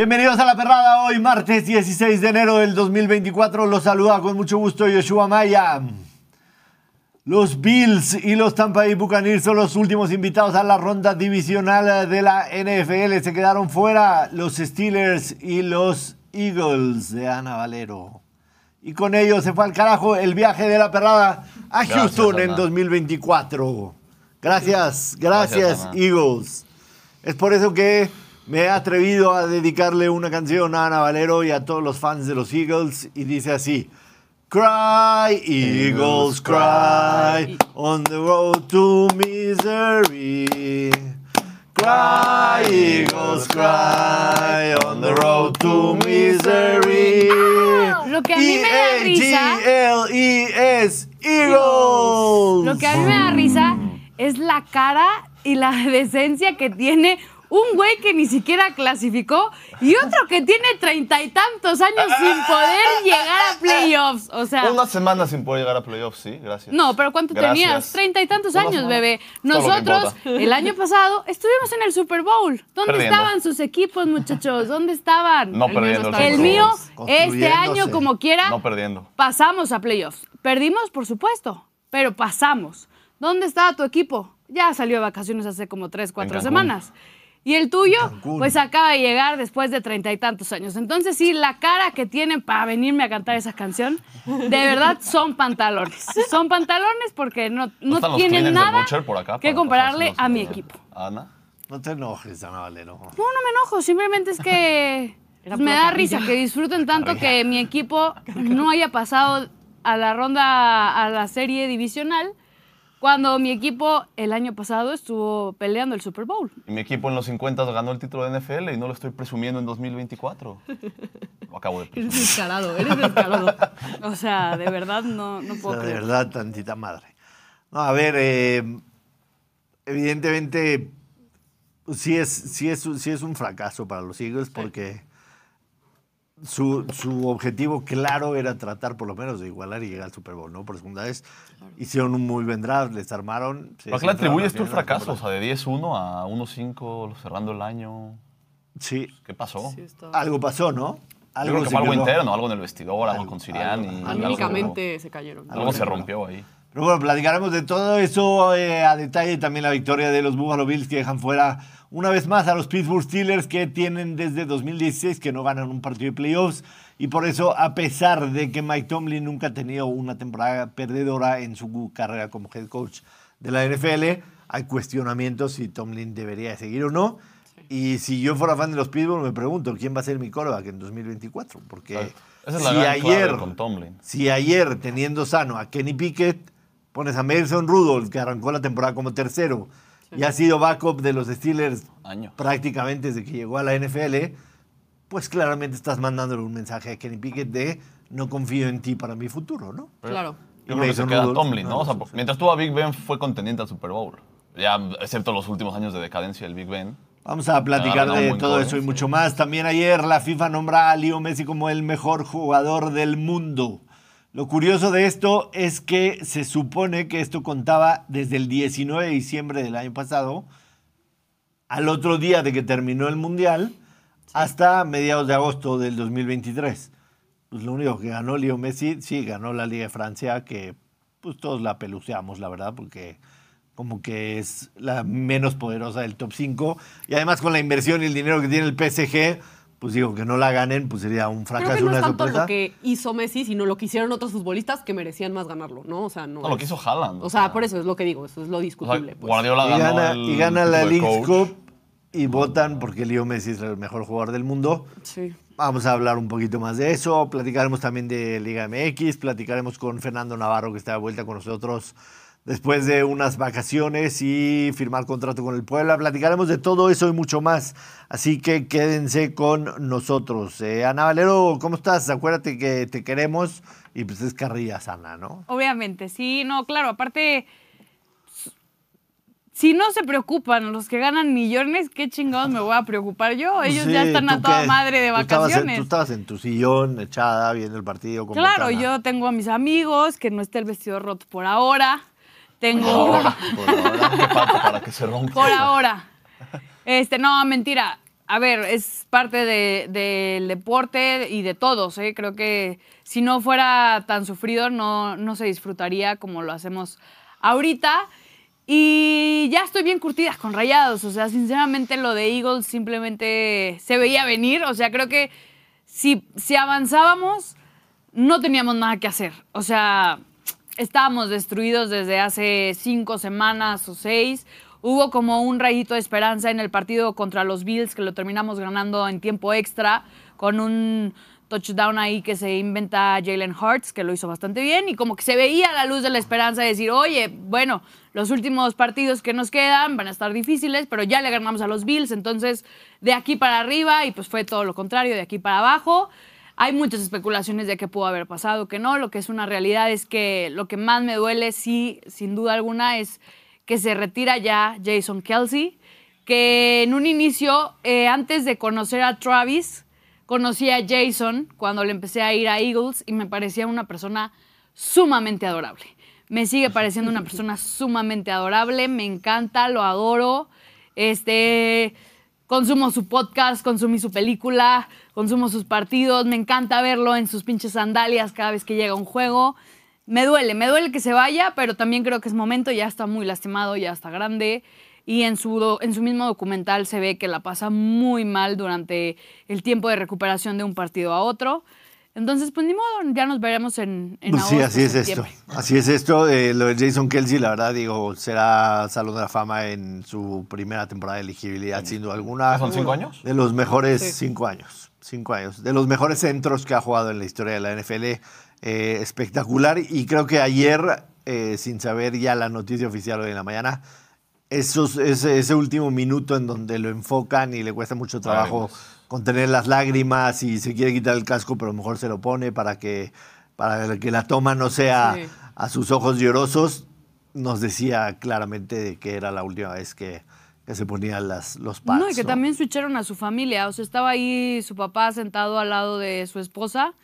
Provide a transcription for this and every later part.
Bienvenidos a La Perrada, hoy martes 16 de enero del 2024. Los saluda con mucho gusto Yoshua Maya. Los Bills y los Tampa Bay Buccaneers son los últimos invitados a la ronda divisional de la NFL. Se quedaron fuera los Steelers y los Eagles de Ana Valero. Y con ello se fue al carajo el viaje de la perrada a Gracias, Houston en Ana. 2024. Gracias, gracias, Gracias. Eagles. Es por eso que me he atrevido a dedicarle una canción a Ana Valero y a todos los fans de los Eagles y dice así. Cry, Eagles, cry, on the road to misery. Cry, Eagles, cry, on the road to misery. Lo que a mí me da risa- E-A-G-L-E-S, Eagles. Lo que a mí me da risa es la cara y la decencia que tiene un güey que ni siquiera clasificó y otro que tiene treinta y tantos años sin poder llegar a playoffs. O sea, Una semana sin poder llegar a playoffs, sí, gracias. no, pero ¿cuánto Gracias. tenías? Treinta y tantos Una años, semana. bebé. Nosotros, el año pasado, estuvimos en el Super Bowl. ¿Dónde Perdiendo. estaban sus equipos, muchachos? ¿Dónde estaban? No El mío perdiendo El mío, este año, como quiera, No perdiendo. pasamos a playoffs. Perdimos, por supuesto, pero pasamos. ¿Dónde estaba tu equipo? Ya salió de vacaciones hace como tres, cuatro semanas. ¿Y el tuyo? Cancún. Pues acaba de llegar después de treinta y tantos años. Entonces, sí, la cara que tienen para venirme a cantar esa canción, de verdad son pantalones. Son pantalones porque no, no tienen nada Butcher por acá que para compararle a mi equipo. Ana. No te enojes, Ana Valero. No, no me enojo, simplemente es que pues, me da risa que disfruten tanto que mi equipo no haya pasado a la ronda, a la serie divisional, cuando mi equipo el año pasado estuvo peleando el Super Bowl. Y mi equipo en los 50 ganó el título de NFL y no lo estoy presumiendo en 2024. Lo acabo de Eres presumir. descarado, eres descarado. O sea, de verdad no, no O puedo sea, de verdad, tantita madre. No, a ver, eh, evidentemente, sí es, sí, es, sí es un fracaso para los Eagles porque su, su objetivo claro era tratar por lo menos de igualar y llegar al Super Bowl, ¿no? Por segunda vez. Hicieron un muy buen draft, les armaron. ¿Para qué le atribuyes tú el fracaso? O sea, de 10-1 a 1-5 cerrando el año. Sí, ¿Qué pasó? Sí, está- algo pasó, ¿no? Yo creo que algo interno, algo en el vestidor, algo, Algo- con algo- algo- Anímicamente se cayeron. Algo se rompió ahí. Pero bueno, platicaremos de todo eso eh, a detalle. También la victoria de los Buffalo Bills que dejan fuera una vez más a los Pittsburgh Steelers que tienen desde 2016 que no ganan un partido de playoffs. Y por eso, a pesar de que Mike Tomlin nunca ha tenido una temporada perdedora en su carrera como head coach de la NFL, hay cuestionamientos si Tomlin debería seguir o no. Y si yo fuera fan de los Pittsburgh, me pregunto quién va a ser mi coreback en 2024. Porque Claro. Esa es la si gran ayer con Tomlin. si ayer, teniendo sano a Kenny Pickett, pones a Mason Rudolph, que arrancó la temporada como tercero, y ha sido backup de los Steelers prácticamente desde que llegó a la NFL, pues claramente estás mandándole un mensaje a Kenny Pickett de no confío en ti para mi futuro, ¿no? Claro. Yo Y creo que se queda Tomlin, ¿no? O sea, sé. mientras tuvo a Big Ben fue contendiente al Super Bowl. Ya, excepto los últimos años de decadencia del Big Ben. Vamos a platicar Ah, de todo eso y sí. mucho más. También ayer la FIFA nombra a Leo Messi como el mejor jugador del mundo. Lo curioso de esto es que se supone que esto contaba desde el 19 de diciembre del año pasado, al otro día de que terminó el Mundial, hasta mediados de agosto del 2023. Pues lo único que ganó Leo Messi, sí, ganó la Liga de Francia, que pues todos la peluceamos, la verdad, porque como que es la menos poderosa del top 5. Y además con la inversión y el dinero que tiene el PSG, pues digo, que no la ganen, pues sería un Creo fracaso, que no una es tanto sorpresa. lo que hizo Messi, sino lo que hicieron otros futbolistas que merecían más ganarlo, ¿no? O sea, no. No, lo que hizo Haaland. O sea, por eso es lo que digo, eso es lo O sea, discutible. pues. Guardiola Y gana, el y gana la League. Cup y votan porque Leo Messi es el mejor jugador del mundo. Sí. Vamos a hablar un poquito más de eso. Platicaremos también de Liga MX. Platicaremos con Fernando Navarro, que está de vuelta con nosotros después de unas vacaciones y firmar contrato con el Puebla. Platicaremos de todo eso y mucho más. Así que quédense con nosotros. Eh, Ana Valero, ¿cómo estás? Acuérdate que te queremos y pues es carrilla sana, ¿no? Obviamente, sí, no, claro, aparte, si no se preocupan los que ganan millones, ¿qué chingados me voy a preocupar yo? Ellos Sí, ya están ¿tú a toda qué? madre de Tú estabas en- vacaciones. tú estabas en tu sillón, echada, viendo el partido. Con Claro, botana. yo tengo a mis amigos, que no esté el vestido roto por ahora. Tengo Ahora, por ahora, ¿qué falta para que se rompa? por ahora. Este, no, mentira. a ver, es parte de- del deporte y de todos. ¿eh? Creo que si no fuera tan sufrido, no, no se disfrutaría como lo hacemos ahorita. Y ya estoy bien curtida con rayados. O sea, sinceramente lo de Eagles simplemente se veía venir. O sea, creo que si, si avanzábamos, no teníamos nada que hacer. O sea, estábamos destruidos desde hace cinco semanas o seis. Hubo como un rayito de esperanza en el partido contra los Bills que lo terminamos ganando en tiempo extra con un touchdown ahí que se inventa Jalen Hurts, que lo hizo bastante bien, y como que se veía la luz de la esperanza de decir, oye, bueno, los últimos partidos que nos quedan van a estar difíciles, pero ya le ganamos a los Bills, entonces de aquí para arriba, y pues fue todo lo contrario, de aquí para abajo. Hay muchas especulaciones de qué pudo haber pasado, que no. Lo que es una realidad es que lo que más me duele, sí, sin duda alguna, es que se retira ya Jason Kelsey, que en un inicio, eh, antes de conocer a Travis, conocí a Jason cuando le empecé a ir a Eagles y me parecía una persona sumamente adorable. Me sigue pareciendo una persona sumamente adorable, me encanta, lo adoro. Este, consumo su podcast, consumí su película, consumo sus partidos, me encanta verlo en sus pinches sandalias cada vez que llega un juego. Me duele, me duele que se vaya, pero también creo que es momento, ya está muy lastimado, ya está grande. Y en su, en su mismo documental se ve que la pasa muy mal durante el tiempo de recuperación de un partido a otro. Entonces, pues ni modo, ya nos veremos en, en Pues sí, así es esto. Así es esto. Eh, lo de Jason Kelsey, la verdad, digo, será Salón de la Fama en su primera temporada de elegibilidad, sin duda alguna. ¿Son cinco años? De los mejores cinco años. Cinco años. De los mejores centros que ha jugado en la historia de la NFL. Eh, espectacular. Y creo que ayer, eh, sin saber ya la noticia oficial hoy en la mañana, esos, ese, ese último minuto en donde lo enfocan y le cuesta mucho trabajo. Contener las lágrimas y se quiere quitar el casco, pero mejor se lo pone para que, para que la toma no sea Sí. a sus ojos llorosos, nos decía claramente que era la última vez que, que se ponían las, los pads. No, y que también switcharon a su familia. O sea, estaba ahí su papá sentado al lado de su esposa,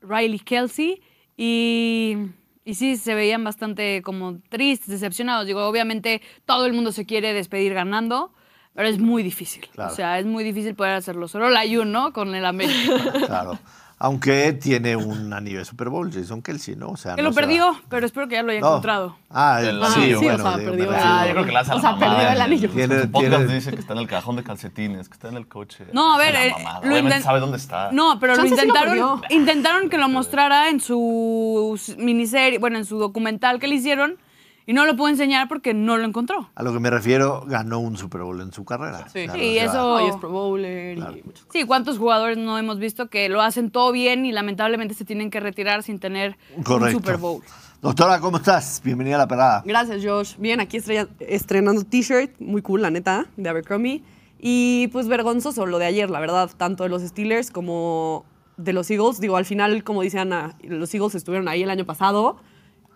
Riley Kelsey, y, y sí, se veían bastante como tristes, decepcionados. Digo, obviamente todo el mundo se quiere despedir ganando, pero es muy difícil. Claro. O sea, es muy difícil poder hacerlo. Solo la Jun, ¿no? Con el América. Claro. Aunque tiene un anillo de Super Bowl, Jason Kelsey, ¿no? O sea, que no lo se va- perdió, pero espero que ya lo haya No. encontrado. Ah, El sí, anillo. bueno, Sí, o sea, digo, perdió Ah, yo creo que le hace a O la sea, mamada perdió el anillo. Tiene- Su podcast tiene- dice que está en el cajón de calcetines, que está en el coche. No, a ver, la eh, lo Obviamente intent- sabe dónde está. No, pero lo Chance sí lo intentaron, perdió. intentaron que lo mostrara en su miniserie, bueno, en su documental que le hicieron y no lo pudo enseñar porque no lo encontró. A lo que me refiero, ganó un Super Bowl en su carrera. Sí. Claro, Sí, eso- Hoy es Pro Bowler y muchas Sí, ¿cuántos jugadores no hemos visto que lo hacen todo bien y lamentablemente se tienen que retirar sin tener Correcto. un Super Bowl? Doctora, ¿cómo estás? Bienvenida a la perrada. Gracias, Josh. Bien, aquí estrella- estrenando t-shirt, muy cool, la neta, de Abercrombie. Y pues vergonzoso lo de ayer, la verdad, tanto de los Steelers como de los Eagles. Digo, al final, como dice Ana, los Eagles estuvieron ahí el año pasado.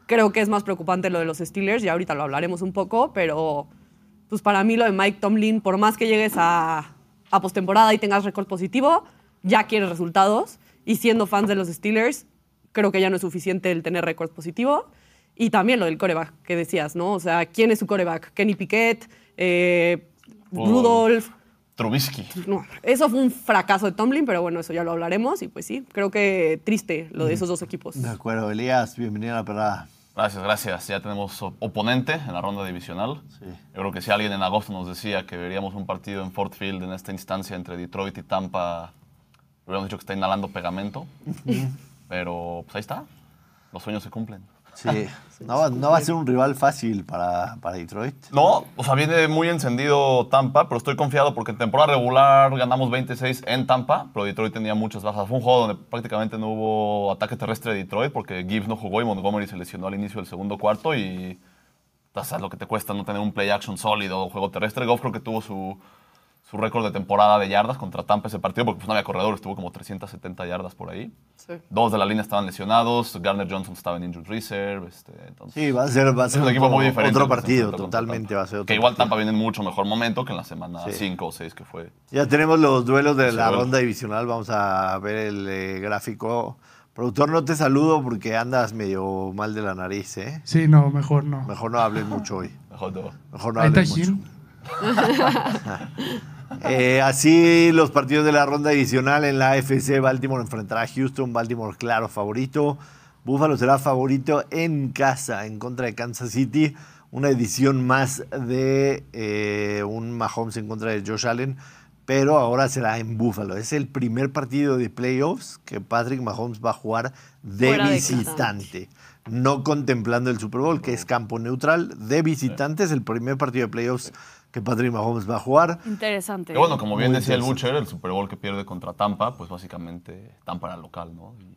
Creo que es más preocupante lo de los Steelers, y ahorita lo hablaremos un poco, pero pues para mí lo de Mike Tomlin, por más que llegues a, a postemporada y tengas récord positivo, ya quieres resultados. Y siendo fans de los Steelers, creo que ya no es suficiente el tener récord positivo. Y también lo del coreback que decías, ¿no? O sea, ¿quién es su coreback? Kenny Piquet, eh, Oh. Rudolph. Trubisky. No, eso fue un fracaso de Tomlin, pero bueno, eso ya lo hablaremos. Y pues sí, creo que triste lo de esos dos equipos. De acuerdo, Elías, bienvenida a la perrada. Gracias, gracias. Ya tenemos op- oponente en la ronda divisional. Sí. Yo creo que si alguien en agosto nos decía que veríamos un partido en Fort Field en esta instancia entre Detroit y Tampa, hubiéramos dicho que está inhalando pegamento. Pero pues ahí está. Los sueños se cumplen. Sí, no, va- no va a ser un rival fácil para, para Detroit. No, o sea, viene muy encendido Tampa, pero estoy confiado porque en temporada regular ganamos 26 en Tampa, pero Detroit tenía muchas bajas. Fue un juego donde prácticamente no hubo ataque terrestre de Detroit porque Gibbs no jugó y Montgomery se lesionó al inicio del segundo cuarto y o sea, lo que te cuesta no tener un play action sólido o juego terrestre. Goff creo que tuvo su, su récord de temporada de yardas contra Tampa ese partido porque pues, no había corredor, estuvo como 370 yardas por ahí. Sí. Dos de la línea estaban lesionados, Garner Johnson estaba en injured reserve. Este, entonces, Sí, va a ser, va a ser un equipo muy diferente. otro partido, totalmente va a ser otro Que igual partido. Tampa viene en mucho mejor momento que en la semana Sí. 5 o 6 que fue. Ya tenemos los duelos de Sí, la ronda divisional. Vamos a ver el eh, gráfico. Productor, no te saludo porque andas medio mal de la nariz, ¿eh? Sí, no, mejor no. Mejor no hables mucho hoy. Mejor no. Mejor no hables mucho. Eh, así los partidos de la ronda adicional en la AFC, Baltimore enfrentará a Houston, Baltimore claro favorito. Buffalo será favorito en casa en contra de Kansas City. Una edición más de eh, un Mahomes en contra de Josh Allen, pero ahora será en Buffalo. Es el primer partido de playoffs que Patrick Mahomes va a jugar de Fuera de visitante. no contemplando el Super Bowl, que es campo neutral. De visitante es el primer partido de playoffs que Patrick Mahomes va a jugar. Interesante. Que bueno, como bien Muy decía el. Butcher, el Super Bowl que pierde contra Tampa, pues básicamente Tampa era local, ¿no? Y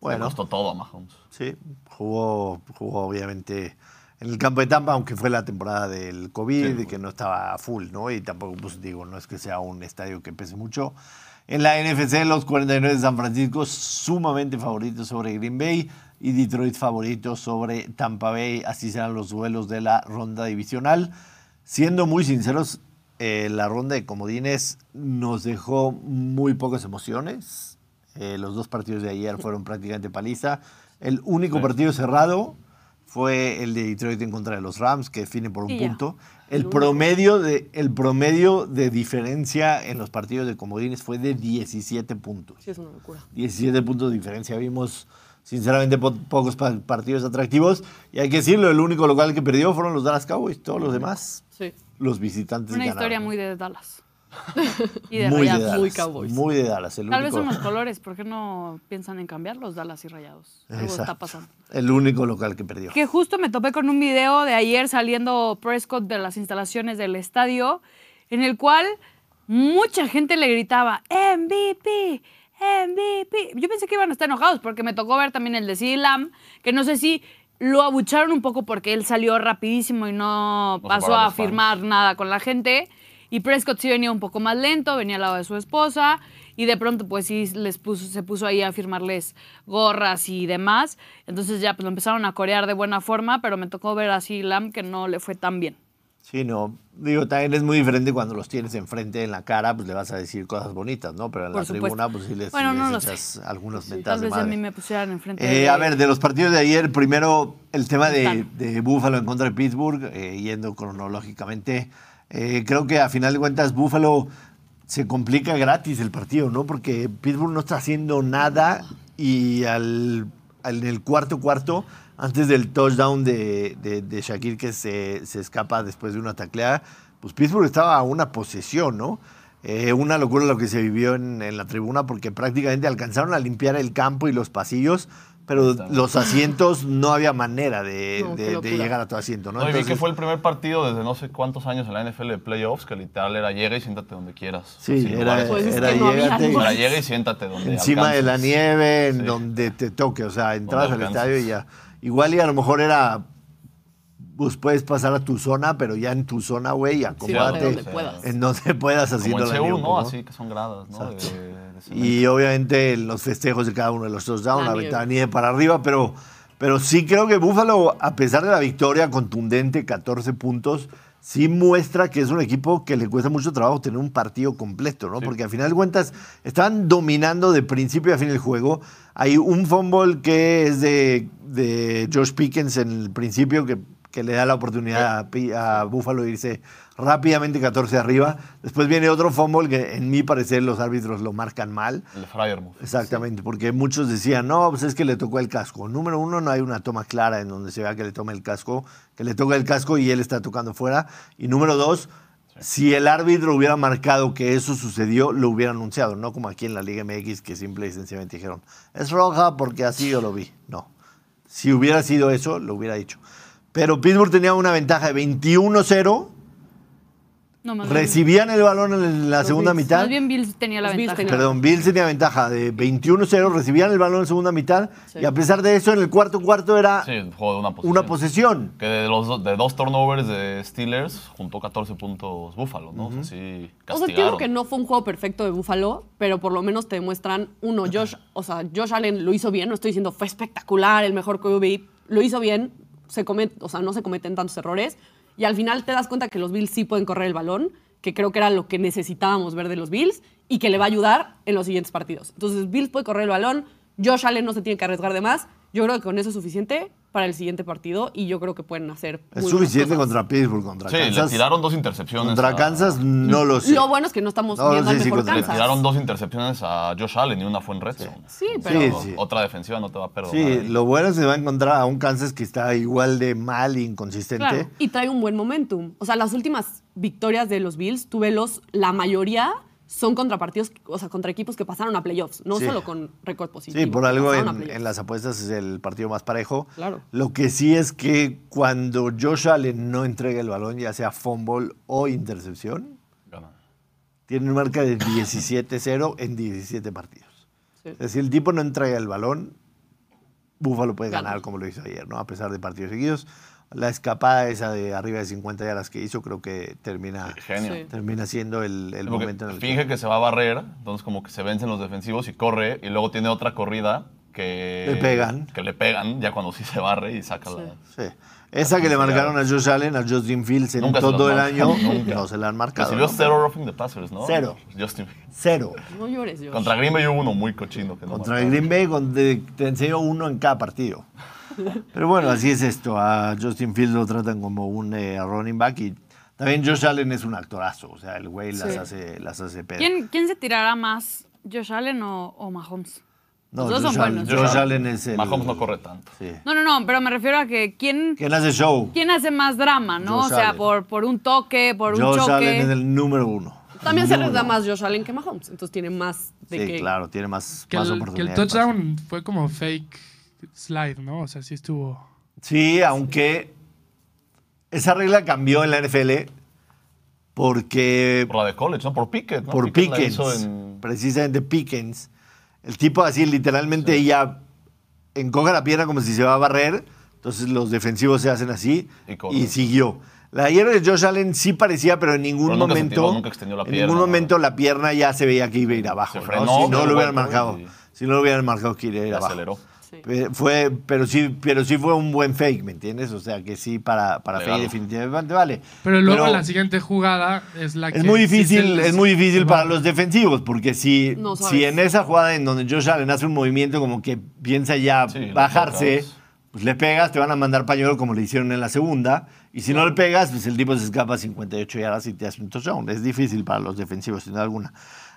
Bueno. Le costó todo a Mahomes. Sí, jugó, jugó obviamente en el campo de Tampa, aunque fue la temporada del COVID Sí, y que no estaba full, ¿no? Y tampoco, pues digo, no es que sea un estadio que pese mucho. En la NFC, los 49 de San Francisco sumamente favoritos sobre Green Bay y Detroit favoritos sobre Tampa Bay. Así serán los duelos de la ronda divisional. Siendo muy sinceros, eh, la ronda de comodines nos dejó muy pocas emociones. Eh, los dos partidos de ayer fueron prácticamente paliza. El único Sí. partido cerrado fue el de Detroit en contra de los Rams, que define por un punto. El promedio, de, el promedio de diferencia en los partidos de comodines fue de 17 puntos. Sí, es una locura. 17 puntos de diferencia. Vimos, sinceramente, po- pocos pa- partidos atractivos. Y hay que decirlo, el único local que perdió fueron los Dallas Cowboys. Todos los demás. Los visitantes Una ganaron. historia muy de Dallas. y de muy de Rayados. Dallas. Muy Cowboys. Muy de Dallas. El Tal vez son los colores. ¿Por qué no piensan en cambiar los Dallas y Rayados? Algo está pasando. El único local que perdió. Que justo me topé con un video de ayer saliendo Prescott de las instalaciones del estadio, en el cual mucha gente le gritaba MVP, MVP. Yo pensé que iban a estar enojados porque me tocó ver también el de Lamb, que no sé si lo abucharon un poco porque él salió rapidísimo y no, pasó a fans. firmar nada con la gente. Y Prescott sí venía un poco más lento, venía al lado de su esposa y de pronto pues sí les puso, se puso ahí a firmarles gorras y demás. Entonces ya pues lo empezaron a corear de buena forma, pero me tocó ver así Lam que no le fue tan bien. Sí, no. Digo, también es muy diferente cuando los tienes enfrente en la cara, pues le vas a decir cosas bonitas, ¿no? Pero en Por la supuesto. tribuna, pues sí les, Bueno, no les sé. echas algunos Tal mentadas de vez a mí me pusieran enfrente Eh, de... a ver, de los partidos de ayer, primero el tema de, de Buffalo en contra de Pittsburgh, eh, yendo cronológicamente. Eh, creo que a final de cuentas Buffalo se complica gratis el partido, ¿no? Porque Pittsburgh no está haciendo nada y al, al- en el cuarto cuarto, antes del touchdown de, de, de Shakir que se, se escapa después de una tacleada, pues Pittsburgh estaba a una posesión, ¿no? Eh, una locura lo que se vivió en, en la tribuna porque prácticamente alcanzaron a limpiar el campo y los pasillos, pero los asientos no había manera de, No, de- llegar a tu asiento, ¿no? No, y vi que fue el primer partido desde no sé cuántos años en la NFL de playoffs que literal era llega y siéntate donde quieras. Sí, era. Pues era no llégate. Era llega y siéntate donde encima de la nieve, en Sí. donde te toque, o sea, entrabas al estadio y ya. Igual y a lo mejor era, pues puedes pasar a tu zona, pero ya en tu zona, güey, acomódate donde puedas. en donde puedas haciendo en la ¿no? poco. Así que son gradas, ¿no? De- de. Y obviamente los festejos de cada uno de los touchdowns, La la nieve. ventana nieve para arriba, pero, pero sí creo que Buffalo, a pesar de la victoria contundente, 14 puntos, sí muestra que es un equipo que le cuesta mucho trabajo tener un partido completo, ¿no? Sí. Porque al final de cuentas están dominando de principio a fin el juego. Hay un fumble que es de, de Josh Pickens en el principio que, que le da la oportunidad a, a Buffalo de irse rápidamente 14 arriba. Después viene otro fumble que en mi parecer los árbitros lo marcan mal. El Fryermuth. Exactamente, porque muchos decían, no, pues es que le tocó el casco. Número uno, no hay una toma clara en donde se vea que le toma el casco, que le toca el casco y él está tocando fuera. Y número dos, si el árbitro hubiera marcado que eso sucedió, lo hubiera anunciado, no como aquí en la Liga MX que simple y sencillamente dijeron, es roja porque así yo lo vi. No. Si hubiera sido eso, lo hubiera dicho. Pero Pittsburgh tenía una ventaja de 21-0. No, más bien- Recibían el balón en la segunda Bills. mitad. Más bien Bills tenía la Los Bills ventaja. Perdón, Bills tenía ventaja de 21-0, recibían el balón en segunda mitad Sí. y a pesar de eso en el cuarto cuarto era Sí, un juego de una posesión. una posesión. Que de, los, de dos turnovers de Steelers juntó 14 puntos Buffalo, ¿no? O sea, sí, O sea, castigaron. entiendo que no fue un juego perfecto de Buffalo, pero por lo menos te demuestran, uno, Josh, o sea, Josh Allen lo hizo bien, no estoy diciendo fue espectacular, el mejor QB, lo hizo bien, se comet, o sea, no se cometen tantos errores, y al final te das cuenta que los Bills sí pueden correr el balón, que creo que era lo que necesitábamos ver de los Bills, y que le va a ayudar en los siguientes partidos. Entonces, Bills puede correr el balón, Josh Allen no se tiene que arriesgar de más, yo creo que con eso es suficiente, para el siguiente partido y yo creo que pueden hacer. Es muy suficiente cosas. contra Pittsburgh, contra Sí, le Kansas. tiraron dos intercepciones. Contra a- Kansas no lo sé. Lo bueno es que no estamos No, viendo sí, al sí, mejor contra- Le tiraron dos intercepciones a Josh Allen y una fue en red zone. Sí, pero. Sí, sí. Otra defensiva no te va a perdonar. Sí, lo bueno es que se va a encontrar a un Kansas que está igual de mal e inconsistente. Claro, y trae un buen momentum. O sea, las últimas victorias de los Bills, tuve los, la mayoría son contra partidos, o sea, contra equipos que pasaron a playoffs, no Sí. solo con récord positivo. Sí, por algo en, las apuestas es el partido más parejo. Claro. Lo que sí es que cuando Josh Allen no entrega el balón, ya sea fumble o intercepción, tiene una marca de 17-0 en 17 partidos. Sí. Es decir, el tipo no entrega el balón, Búfalo puede Gana. ganar como lo hizo ayer, ¿no? A pesar de partidos seguidos. La escapada esa de arriba de 50 yardas que hizo, creo que termina, Genio. Sí. termina siendo el, el momento en el finge que se va a barrer, entonces como que se vencen los defensivos y corre, y luego tiene otra corrida que... Le pegan. Que le pegan, ya cuando sí se barre y saca Sí. la... Sí. Esa que le marcaron a Josh Allen, a Justin Fields en Nunca todo el año, nunca. no se la han marcado. Recibió ¿no? cero roughing the passers, ¿no? Cero. Justin. Cero. No llores, Josh. Contra Green Bay hubo uno muy cochino que no Contra marcaron. Green Bay con- te, te enseño uno en cada partido. Pero bueno, así es esto. A Justin Fields lo tratan como un eh, running back y también Josh Allen es un actorazo. O sea, el güey las Sí. hace, las hace pedo. ¿Quién, quién se tirará más? ¿Josh Allen o, o Mahomes? No, Los dos Josh son Allen, buenos. Josh Allen es el... Mahomes no corre tanto. Sí. No, no, no, pero me refiero a que quién, ¿Quién hace show? quién hace más drama, ¿no? Josh o sea, Allen. por, por un toque, por un Josh choque. Allen es el número uno. También se les da más Josh Allen que Mahomes, entonces tiene más de Sí, que... claro, tiene más, Que más el, que el oportunidades. de pase. touchdown fue como fake slide, ¿no? O sea, sí estuvo. Sí, aunque esa regla cambió en la NFL porque Por la de college, ¿no? Por Pickett, ¿no? por Pickett Pickens, hizo en- precisamente Pickens, el tipo así literalmente ella encoge la pierna como si se va a barrer, entonces los defensivos se hacen así Y siguió. La ayer de Josh Allen sí parecía, pero en ningún Pero nunca se momento, tiró, nunca extendió la en pierna, ningún ¿no? momento la pierna ya se veía que iba a ir abajo, Se ¿no? frenó, si no lo hubieran marcado, y- si no lo hubieran marcado que iba a ir abajo. aceleró. Sí. Fue, pero sí, pero sí fue un buen fake, ¿me entiendes? O sea que sí para, para fake definitivamente vale. Pero luego Pero la siguiente jugada es la que. es muy difícil, es muy difícil para los defensivos, porque si, No si en esa jugada en donde Josh Allen hace un movimiento como que piensa ya Sí, bajarse, pues le pegas, te van a mandar pañuelo como le hicieron en la segunda. Y si no le pegas, pues el tipo se escapa 58 yardas y te hace un touchdown. Es difícil para los defensivos, sin duda alguna.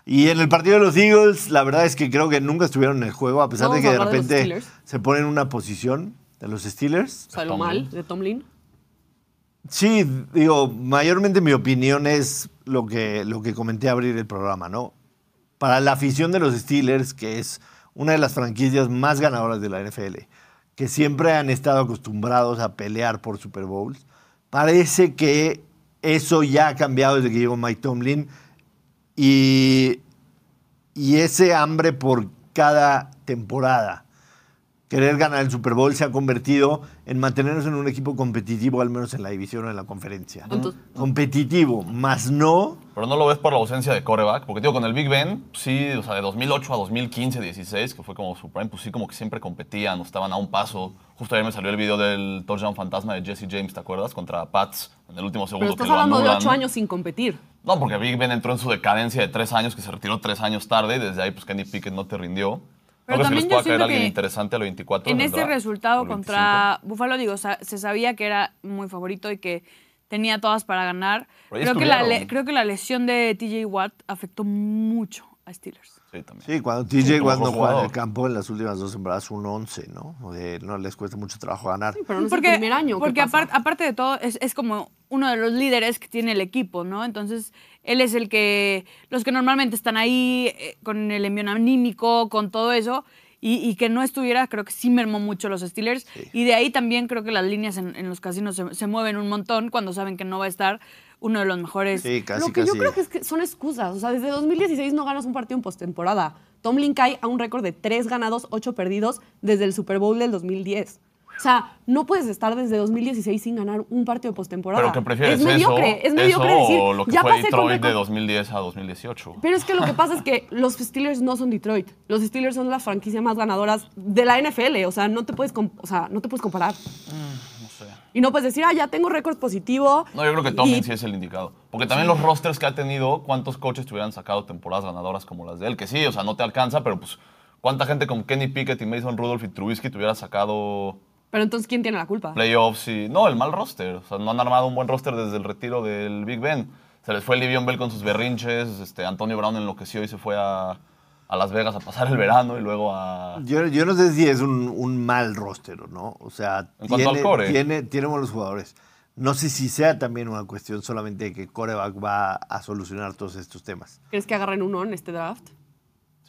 Y en el partido de los Eagles, la verdad es que creo que nunca estuvieron en el juego, a pesar de que a de repente se ponen en una posición de los Steelers. Tomlin. mal de Tomlin. Sí, digo, mayormente mi opinión es lo que, lo que comenté a abrir el programa, ¿no? Para la afición de los Steelers, que es una de las franquicias más ganadoras de la NFL, que siempre han estado acostumbrados a pelear por Super Bowls, parece que eso ya ha cambiado desde que llegó Mike Tomlin y, y ese hambre por cada temporada querer ganar el Super Bowl se ha convertido en mantenernos en un equipo competitivo, al menos en la división o en la conferencia. Entonces- competitivo, más no. Pero no lo ves por la ausencia de coreback, porque digo, con el Big Ben, sí, o sea, de 2008 a 2015, 16, que fue como su prime, pues sí, como que siempre competían, o estaban a un paso. Justo ayer me salió el video del touchdown fantasma de Jesse James, ¿te acuerdas? Contra Pats, en el último segundo Pero estás que hablando de anulan. ocho años sin competir. No, porque Big Ben entró en su decadencia de tres años, que se retiró tres años tarde, y desde ahí, pues Kenny Pickett no te rindió. Pero ¿No que les también yo pueda caer siento alguien que interesante a los 24? En este resultado contra Buffalo, digo, se sabía que era muy favorito y que tenía todas para ganar. Creo que, la creo que la lesión de TJ Watt afectó mucho a Steelers. 25? Sí, también. Sí, cuando TJ Watt no juega en el campo en las últimas dos temporadas, un 11, ¿no? De- no les cuesta mucho trabajo ganar. Pero no es porque el primer año. ¿qué porque aparte, aparte de todo, es, es como uno de los líderes que tiene el equipo, ¿no? Entonces, él es el que, los que normalmente están ahí eh, con el envío anímico, con todo eso, y, y que no estuviera, creo que sí mermó mucho los Steelers. Y de ahí también creo que las líneas en, en los casinos se, se mueven un montón cuando saben que no va a estar uno de los mejores. Sí, casi, Lo que casi. yo creo que, es que son excusas. O sea, desde 2016 no ganas un partido en postemporada. Tomlin cae a un récord de tres ganados, ocho perdidos desde el Super Bowl del 2010. O sea, no puedes estar desde 2016 sin ganar un partido de postemporada. ¿Pero qué prefieres, Es eso, mediocre, es mediocre eso decir, o lo que ya fue pasé con Detroit de récord- 2010 a 2018? Pero es que lo que pasa es que los Steelers no son Detroit. Los Steelers son la franquicia más ganadoras de la NFL. O sea, no te puedes, o sea, no te puedes comparar. No sé. Y no puedes decir, ah, ya tengo récord positivo. No, yo creo que Tomlin Y- sí es el indicado. Porque también los rosters que ha tenido, ¿cuántos coaches te hubieran sacado temporadas ganadoras como las de él? Que sí, o sea, no te alcanza, pero pues, ¿cuánta gente como Kenny Pickett y Mason Rudolph y Trubisky te hubiera sacado Pero entonces, ¿quién tiene la culpa? Playoffs y. No, el mal roster. O sea, no han armado un buen roster desde el retiro del Big Ben. Se les fue Livion Bell con sus berrinches. Este, Antonio Brown enloqueció y se fue a, a Las Vegas a pasar el verano y luego a. Yo, yo no sé si es un, un mal roster o no. O sea, En cuanto al tiene, core. tiene, tiene buenos jugadores. No sé si sea también una cuestión solamente de que coreback va a solucionar todos estos temas. ¿Crees que agarren uno en este draft?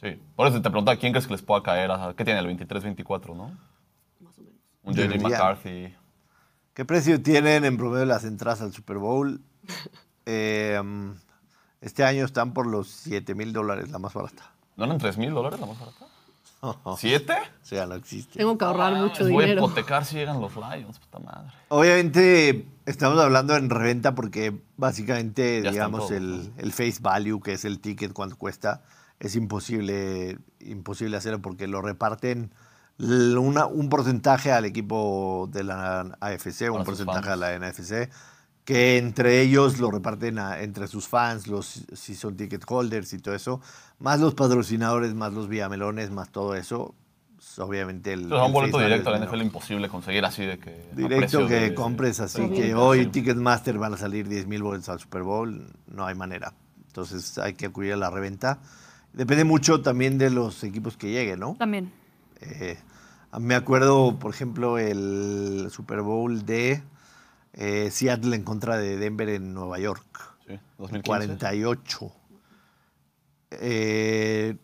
Sí. Por eso te preguntaba quién crees que les pueda caer. a- ¿Qué tiene el 23-24, no? Un JJ Deberían. McCarthy. ¿Qué precio tienen en promedio las entradas al Super Bowl? Eh, este año están por los 7 mil dólares, la más barata. ¿No eran 3 mil dólares la más barata? ¿Siete? O sea, no existe. Tengo que ahorrar mucho Pues Voy a dinero. hipotecar si llegan los Lions, puta madre. Obviamente estamos hablando en reventa porque básicamente, Ya digamos, el, el face value, que es el ticket, cuánto cuesta, es imposible, imposible hacerlo porque lo reparten una- un porcentaje al equipo de la AFC, un Para porcentaje a la NFC, que entre ellos lo reparten a- entre sus fans, los si son ticket holders y todo eso, más los patrocinadores, más los viamelones, más todo eso. Obviamente el, O sea, un el boleto directo a la. NFL imposible conseguir así de que. Directo que de- compres así, Sí. que hoy Ticketmaster van a salir 10 mil boletos al Super Bowl, no hay manera. Entonces hay que acudir a la reventa. Depende mucho también de los equipos que lleguen, ¿no? También. Eh, me acuerdo, por ejemplo, el Super Bowl de eh, Seattle en contra de Denver en Nueva York. Sí, 2015. 48. Eh,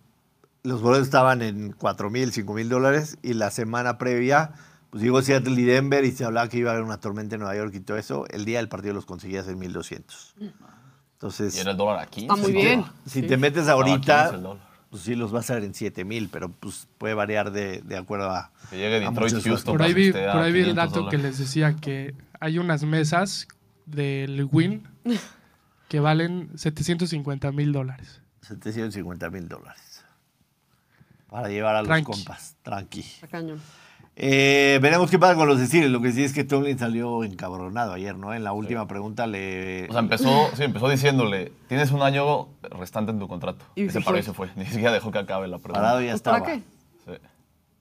los boletos estaban en 4 mil, 5 mil dólares y la semana previa, pues llegó Seattle y Denver y se hablaba que iba a haber una tormenta en Nueva York y todo eso. El día del partido los conseguías en 1200. Entonces, Y era el dólar a 15. Está muy bien. si Sí. te metes Estaba a 15 ahorita, el dólar. Pues sí los vas a ver en 7 mil, pero pues puede variar de, de acuerdo a. Que llegue a Detroit, muchos Houston. Por ahí vi, a por ahí vi el 500 dato que dólares. les decía que hay unas mesas del Win que valen 750 mil dólares. 750 mil dólares. Para llevar a los Tranqui. compas. Tranqui. Está cañón. Eh, veremos qué pasa con los Steelers. Lo que sí es que Tomlin salió encabronado ayer, ¿no? En la última pregunta le. O sea, empezó, sí, empezó diciéndole, tienes un año restante en tu contrato. Y se paró y se fue. Ni siquiera dejó que acabe la pregunta. parado ya estaba. ¿Para qué? Sí.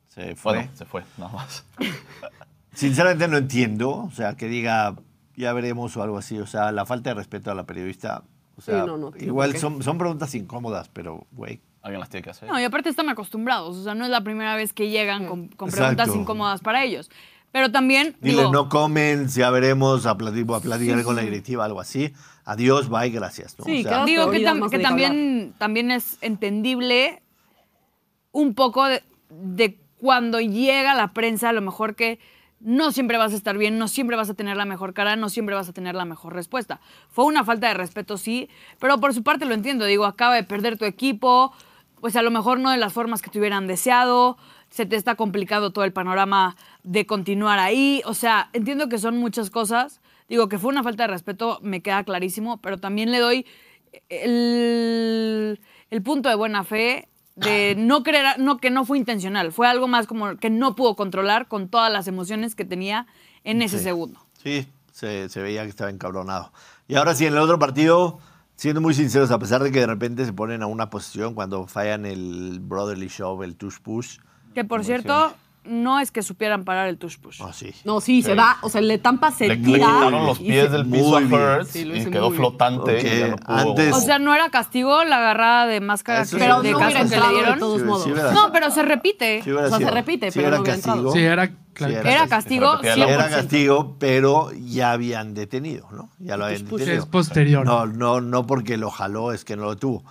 Se fue. Bueno, se fue, nada más. Sinceramente no entiendo. O sea, que diga, ya veremos o algo así. O sea, la falta de respeto a la periodista. O sea, Sí, no, no, igual son, son preguntas incómodas, pero, güey. Alguien las tiene que hacer. No, y aparte están acostumbrados. O sea, no es la primera vez que llegan con, con Exacto. preguntas incómodas para ellos. Pero también. Dile, digo, no comen, ya veremos, a platicar, a platicar con la directiva, algo así. Adiós, bye, gracias. ¿no? Sí, O sea, Digo que, tam- también, también es entendible un poco de, de cuando llega la prensa, a lo mejor que no siempre vas a estar bien, no siempre vas a tener la mejor cara, no siempre vas a tener la mejor respuesta. Fue una falta de respeto, sí, pero por su parte lo entiendo. Digo, acaba de perder tu equipo, pues a lo mejor no de las formas que te hubieran deseado, se te está complicado todo el panorama de continuar ahí. O sea, entiendo que son muchas cosas. Digo que fue una falta de respeto, me queda clarísimo, pero también le doy el, el punto de buena fe de no creer, no, que no fue intencional, fue algo más como que no pudo controlar con todas las emociones que tenía en ese Sí. segundo. Sí, se, se veía que estaba encabronado. Y ahora sí, en el otro partido, siendo muy sinceros, a pesar de que de repente se ponen a una posición cuando fallan el brotherly shove, el tush push. Que por cierto, no es que supieran parar el tush push. Ah, sí. No, sí, se Sí. va. O sea, le tampa se Le, le tira. quitaron los pies se- del piso a. Hurts Sí, y quedó flotante. y ya no pudo antes- O sea, no era castigo la agarrada de máscara que- sí. Pero de no casco que le entrado de dieron. todos Sí, modos. sí No, pero se repite. sí O sea, se repite, sí pero era no hubiera castigo. entrado. Sí, era claro. era Era castigo. castigo Se repetía la- Era 100%. castigo, pero ya habían detenido, ¿no? Ya lo habían detenido. Es posterior. No, no, no porque lo jaló, es que no lo tuvo.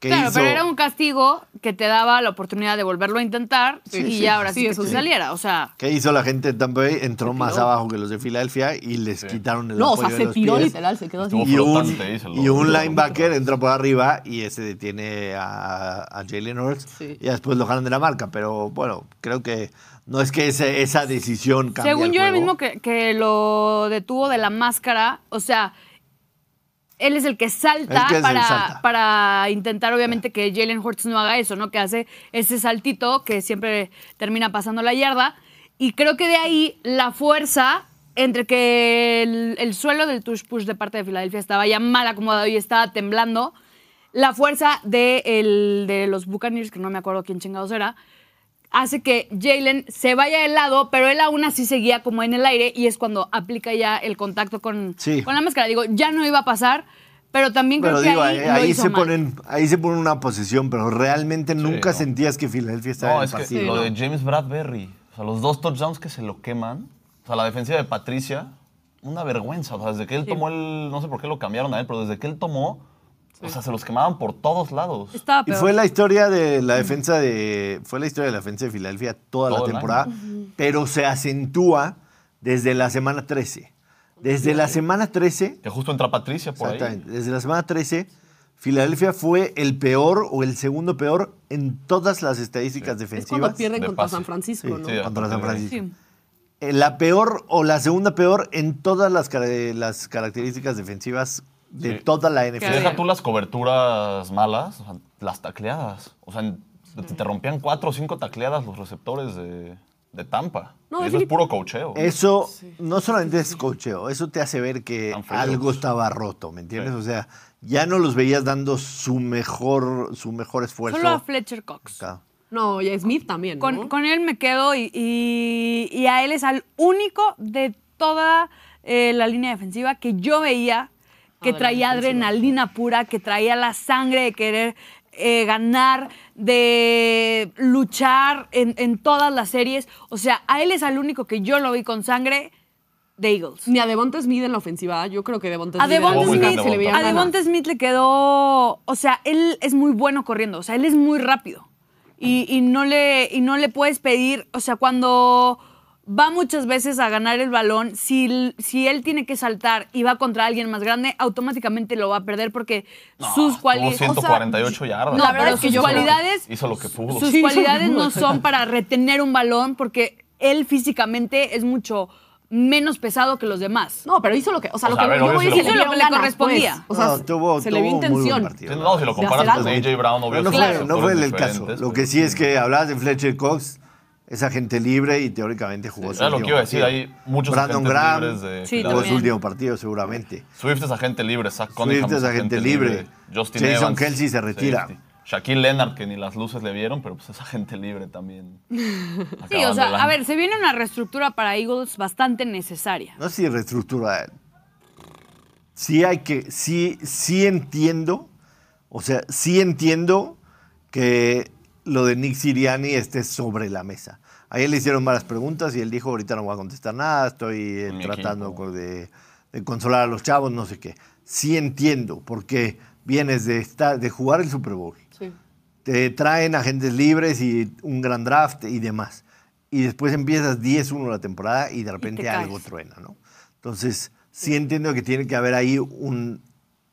¿Qué Claro, hizo? pero era un castigo que te daba la oportunidad de volverlo a intentar y sí. ya ahora sí, Sí, que eso saliera. O sea, ¿Qué hizo la gente de Tampa Bay? Entró más abajo que los de Filadelfia y les quitaron el No, o sea, de se los tiró pies. literal, se quedó así. Y un, y un linebacker entra por arriba y ese detiene a, a Jalen Hurts Sí. y después lo jalan de la marca. Pero bueno, creo que no es que ese- esa decisión cambie según el yo, el mismo que, que lo detuvo de la máscara, o sea, él es el que salta, El que es el para, salta. para intentar, obviamente, que Jalen Hurts no haga eso, ¿no? Que hace ese saltito que siempre termina pasando la yarda. Y creo que de ahí la fuerza entre que el, el suelo del tush push de parte de Filadelfia estaba ya mal acomodado y estaba temblando, la fuerza de, el- de los Buccaneers, que no me acuerdo quién chingados era, hace que Jalen se vaya de lado, pero él aún así seguía como en el aire y es cuando aplica ya el contacto con, Sí. con la máscara. Digo, ya no iba a pasar, pero también creo Pero que digo, ahí, ahí, lo ahí se mal. ponen, ahí se pone una posición, pero realmente nunca no. sentías que Filadelfia estaba No, en el es que lo no. de James Bradbury, o sea, los dos touchdowns que se lo queman, o sea, la defensiva de Patricia, una vergüenza. O sea, desde que él tomó el. No sé por qué lo cambiaron a él, pero desde que él tomó, o sea, se los quemaban por todos lados. Estaba Y fue la historia de la defensa de fue la historia de la defensa de Filadelfia toda Todo la temporada, pero se acentúa desde la semana 13. Desde la semana 13, Que justo entra Patricia por ahí. exactamente, desde la semana 13, Filadelfia fue el peor o el segundo peor en todas las estadísticas Es cuando defensivas. pierden de contra pase. San Francisco, Sí, ¿no? sí. contra San Francisco. Sí. Eh, La peor o la segunda peor en todas las, las características defensivas de Sí. toda la NFL. deja tú las coberturas malas, o sea, las tacleadas. O sea, te, te rompían cuatro o cinco tacleadas los receptores de, de Tampa. No, Y eso es puro cocheo. Eso no solamente es cocheo, eso te hace ver que algo estaba roto, ¿me entiendes? Sí. O sea, ya no los veías dando su mejor, su mejor esfuerzo. Solo a Fletcher Cox. acá. No, y a Smith también, ¿no? Con, con él me quedo y, y- y a él es al único de toda eh, la línea defensiva que yo veía que traía adrenalina pura, que traía la sangre de querer eh, ganar, de luchar en, en todas las series. O sea, a él es al único que yo lo vi con sangre de Eagles. Ni a Devonta Smith en la ofensiva. Yo creo que Devonta A Smith Devonta se le veían A Devonta. Smith le quedó, o sea, él es muy bueno corriendo, o sea, él es muy rápido. Y, y no, le, y no le puedes pedir, o sea, cuando va muchas veces a ganar el balón, si, si él tiene que saltar y va contra alguien más grande, automáticamente lo va a perder porque sus Tuvo cualidades... 148 yardas. No, La verdad pero es que sus yo- cualidades... Hizo lo que pudo. Sus Sí, cualidades no son para retener un balón porque él físicamente es mucho menos pesado que los demás. No, pero hizo lo que. O sea, O lo sea, que a ver, yo obvio voy lo que Hizo le lo que le ganas, correspondía. pues. O sea, No, tuvo, se le vio tuvo muy buen intención. partido. No, si lo comparas con. AJ Brown, obvio. No son fue, no fue el, el caso. Lo pero- que sí es que hablabas de Fletcher Cox, es agente libre y teóricamente jugó su Era lo que último iba a decir, hay muchos Brandon Graham libres de Sí, jugó su último partido seguramente. Swift es agente libre, Zach Cunningham Swift es agente libre. Justin Jason Evans, Kelsey se retira. Shaquille Leonard, que ni las luces le vieron, pero pues es agente libre también. Sí, o sea, a ver, se viene una reestructura para Eagles bastante necesaria. No sé si reestructura. Sí hay que, sí, sí entiendo, o sea, sí entiendo que lo de Nick Siriani esté sobre la mesa. A él le hicieron varias preguntas y él dijo, ahorita no voy a contestar nada, estoy eh, Mi tratando de, de consolar a los chavos, no sé qué. Sí entiendo, porque vienes de, estar, de jugar el Super Bowl. Sí. Te traen agentes libres y un gran draft y demás. Y después empiezas 10-1 la temporada y de repente caes. algo truena, ¿no? Entonces, sí entiendo que tiene que haber ahí un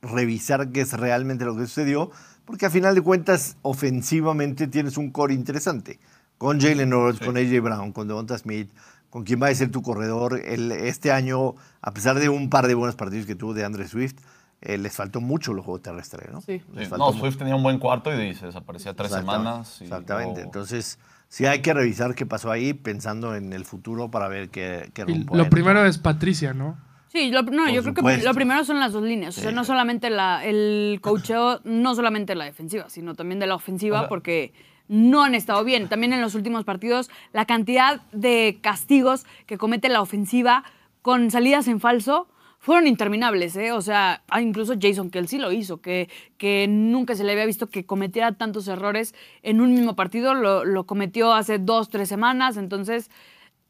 revisar qué es realmente lo que sucedió, porque a final de cuentas, ofensivamente tienes un core interesante. Con Jalen Hurts, con AJ Brown, con Devonta Smith, con quien va a ser tu corredor. El, este año, a pesar de un par de buenos partidos que tuvo de Andre Swift, eh, les faltó mucho el juego terrestre, ¿no? Sí. Les Sí, faltó no, mucho. Swift tenía un buen cuarto y se desaparecía tres Exactamente, semanas. y Exactamente. luego- Entonces, sí hay que revisar qué pasó ahí pensando en el futuro para ver qué, qué rumbo lo hay. primero es Patricia, ¿no? Sí, lo- no, Por yo creo que lo primero son las dos líneas. O sea, no solamente la, el coacheo, no solamente la defensiva, sino también de la ofensiva, porque no han estado bien. También en los últimos partidos, la cantidad de castigos que comete la ofensiva con salidas en falso fueron interminables, ¿eh? O sea, ah, incluso Jason Kelsey lo hizo, que, que nunca se le había visto que cometiera tantos errores en un mismo partido. Lo, lo cometió hace dos, tres semanas, entonces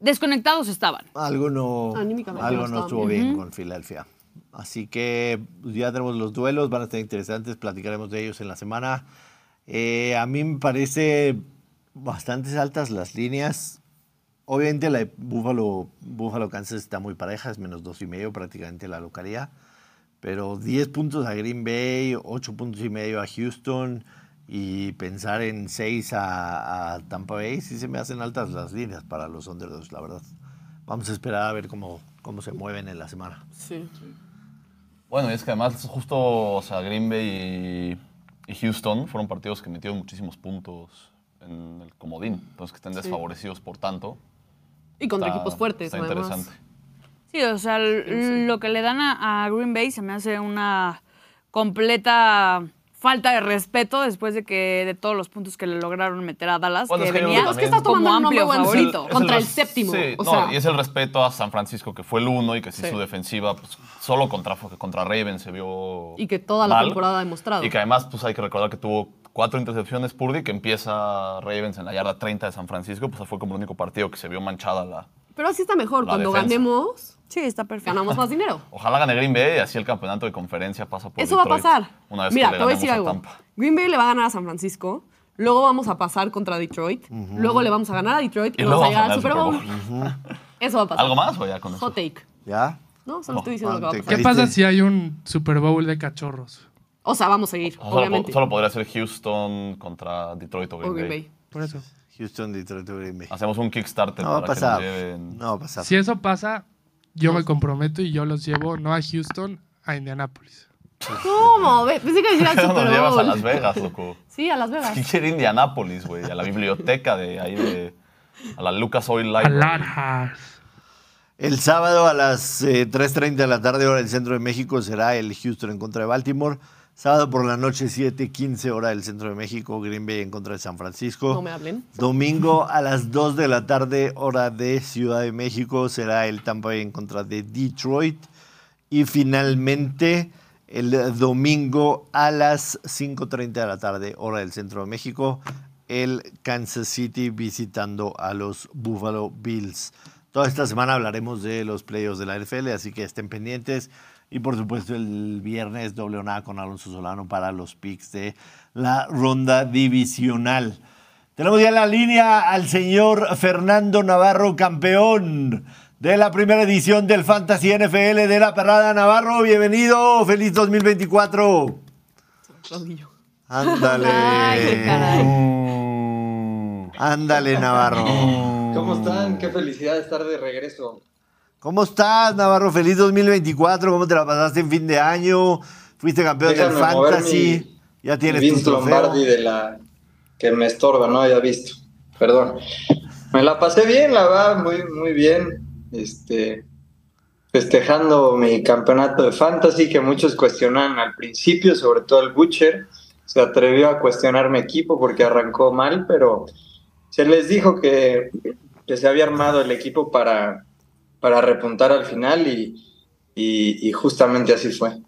desconectados estaban. Algo no, algo no estuvo bien. bien Ujú. con Filadelfia. Así que pues, ya tenemos los duelos, van a estar interesantes, platicaremos de ellos en la semana. Eh, a mí me parece bastante altas las líneas. Obviamente la de Buffalo, Buffalo Kansas está muy pareja, es menos dos y medio prácticamente la localidad. Pero 10 puntos a Green Bay, 8 puntos y medio a Houston y pensar en 6 a, a Tampa Bay, sí se me hacen altas las líneas para los underdogs, la verdad. Vamos a esperar a ver cómo, cómo se mueven en la semana. Sí. Bueno, y es que además justo, o sea, Green Bay y, y Houston fueron partidos que metieron muchísimos puntos en el comodín. Entonces que estén desfavorecidos por tanto. Y contra está- equipos fuertes, Está además. interesante. Sí, o sea, lo que le dan a, a Green Bay se me hace una completa falta de respeto después de que de todos los puntos que le lograron meter a Dallas, Bueno, que es que venía creo que Es que estás como tomando un amplio favorito. contra el, séptimo. Sí, o no, sea, y es el respeto a San Francisco, que fue el uno y que sí, Sí. su defensiva, pues, solo contra, contra Ravens se vio. Y que toda la mal. temporada ha demostrado. Y que además, pues hay que recordar que tuvo cuatro intercepciones Purdy, que empieza Ravens en la yarda 30 de San Francisco, pues fue como el único partido que se vio manchada la. Pero así está mejor. La Cuando defensa. ganemos, Sí, está perfecto. ganamos más dinero. Ojalá gane Green Bay y así el campeonato de conferencia pasa por Eso va a Detroit, pasar. Una vez Mira, que le te voy a decir algo. Tampa. Green Bay le va a ganar a San Francisco. Luego vamos a pasar contra Detroit. Luego le vamos a ganar a Detroit y, Y vamos luego a llegar al Super Bowl. Eso va a pasar. ¿Algo más o ya con eso? Hot take. ¿Ya? No, solo Oh, estoy diciendo lo que va a pasar. ¿Qué pasa si hay un Super Bowl de cachorros? O sea, vamos a seguir, O Solo, obviamente. solo podría ser Houston contra Detroit o Green, o Green Bay. Bay. Por eso. Houston, Detroit, Green Bay. Hacemos un Kickstarter No va a que pasar. nos lleven. No va a pasar. Si eso pasa, yo me comprometo y yo los llevo no a Houston, a Indianapolis. ¿Cómo? Pensé que decía el nos Super llevas a Bowl. Las Vegas, loco. Sí, a Las Vegas. ¿Quién quiere Indianápolis, güey? A la biblioteca de ahí de. A la Lucas Oil A Library. Larjas. El sábado a las eh, 3.30 de la tarde, hora del centro de México, será el Houston en contra de Baltimore. Sábado por la noche, 7.15 hora del centro de México, Green Bay en contra de San Francisco. No me hablen. Domingo a las 2 de la tarde, hora de Ciudad de México, será el Tampa Bay en contra de Detroit. Y finalmente, el domingo a las 5.30 de la tarde, hora del centro de México, el Kansas City visitando a los Buffalo Bills. Toda esta semana hablaremos de los playoffs de la NFL, así que estén pendientes. Y por supuesto el viernes doble o nada con Alonso Solano para los picks de la ronda divisional. Tenemos ya en la línea al señor Fernando Navarro, campeón de la primera edición del Fantasy NFL de la Perrada Navarro. Bienvenido, feliz 2024. Rodillo. Ándale. Ay, caray. Ándale, Navarro. ¿Cómo están? Qué felicidad estar de regreso. ¿Cómo estás, Navarro? Feliz 2024. ¿Cómo te la pasaste en fin de año? Fuiste campeón del Déjame mover Fantasy. mi- ya tienes Vince tu trofeo. Lombardi de la que me estorba, no había visto. Perdón. Me la pasé bien, la verdad, muy, muy bien. Este, festejando mi campeonato de fantasy que muchos cuestionaban al principio, sobre todo el Butcher. Se atrevió a cuestionar mi equipo porque arrancó mal, pero se les dijo que, que se había armado el equipo para, para repuntar al final y, y- y justamente así fue.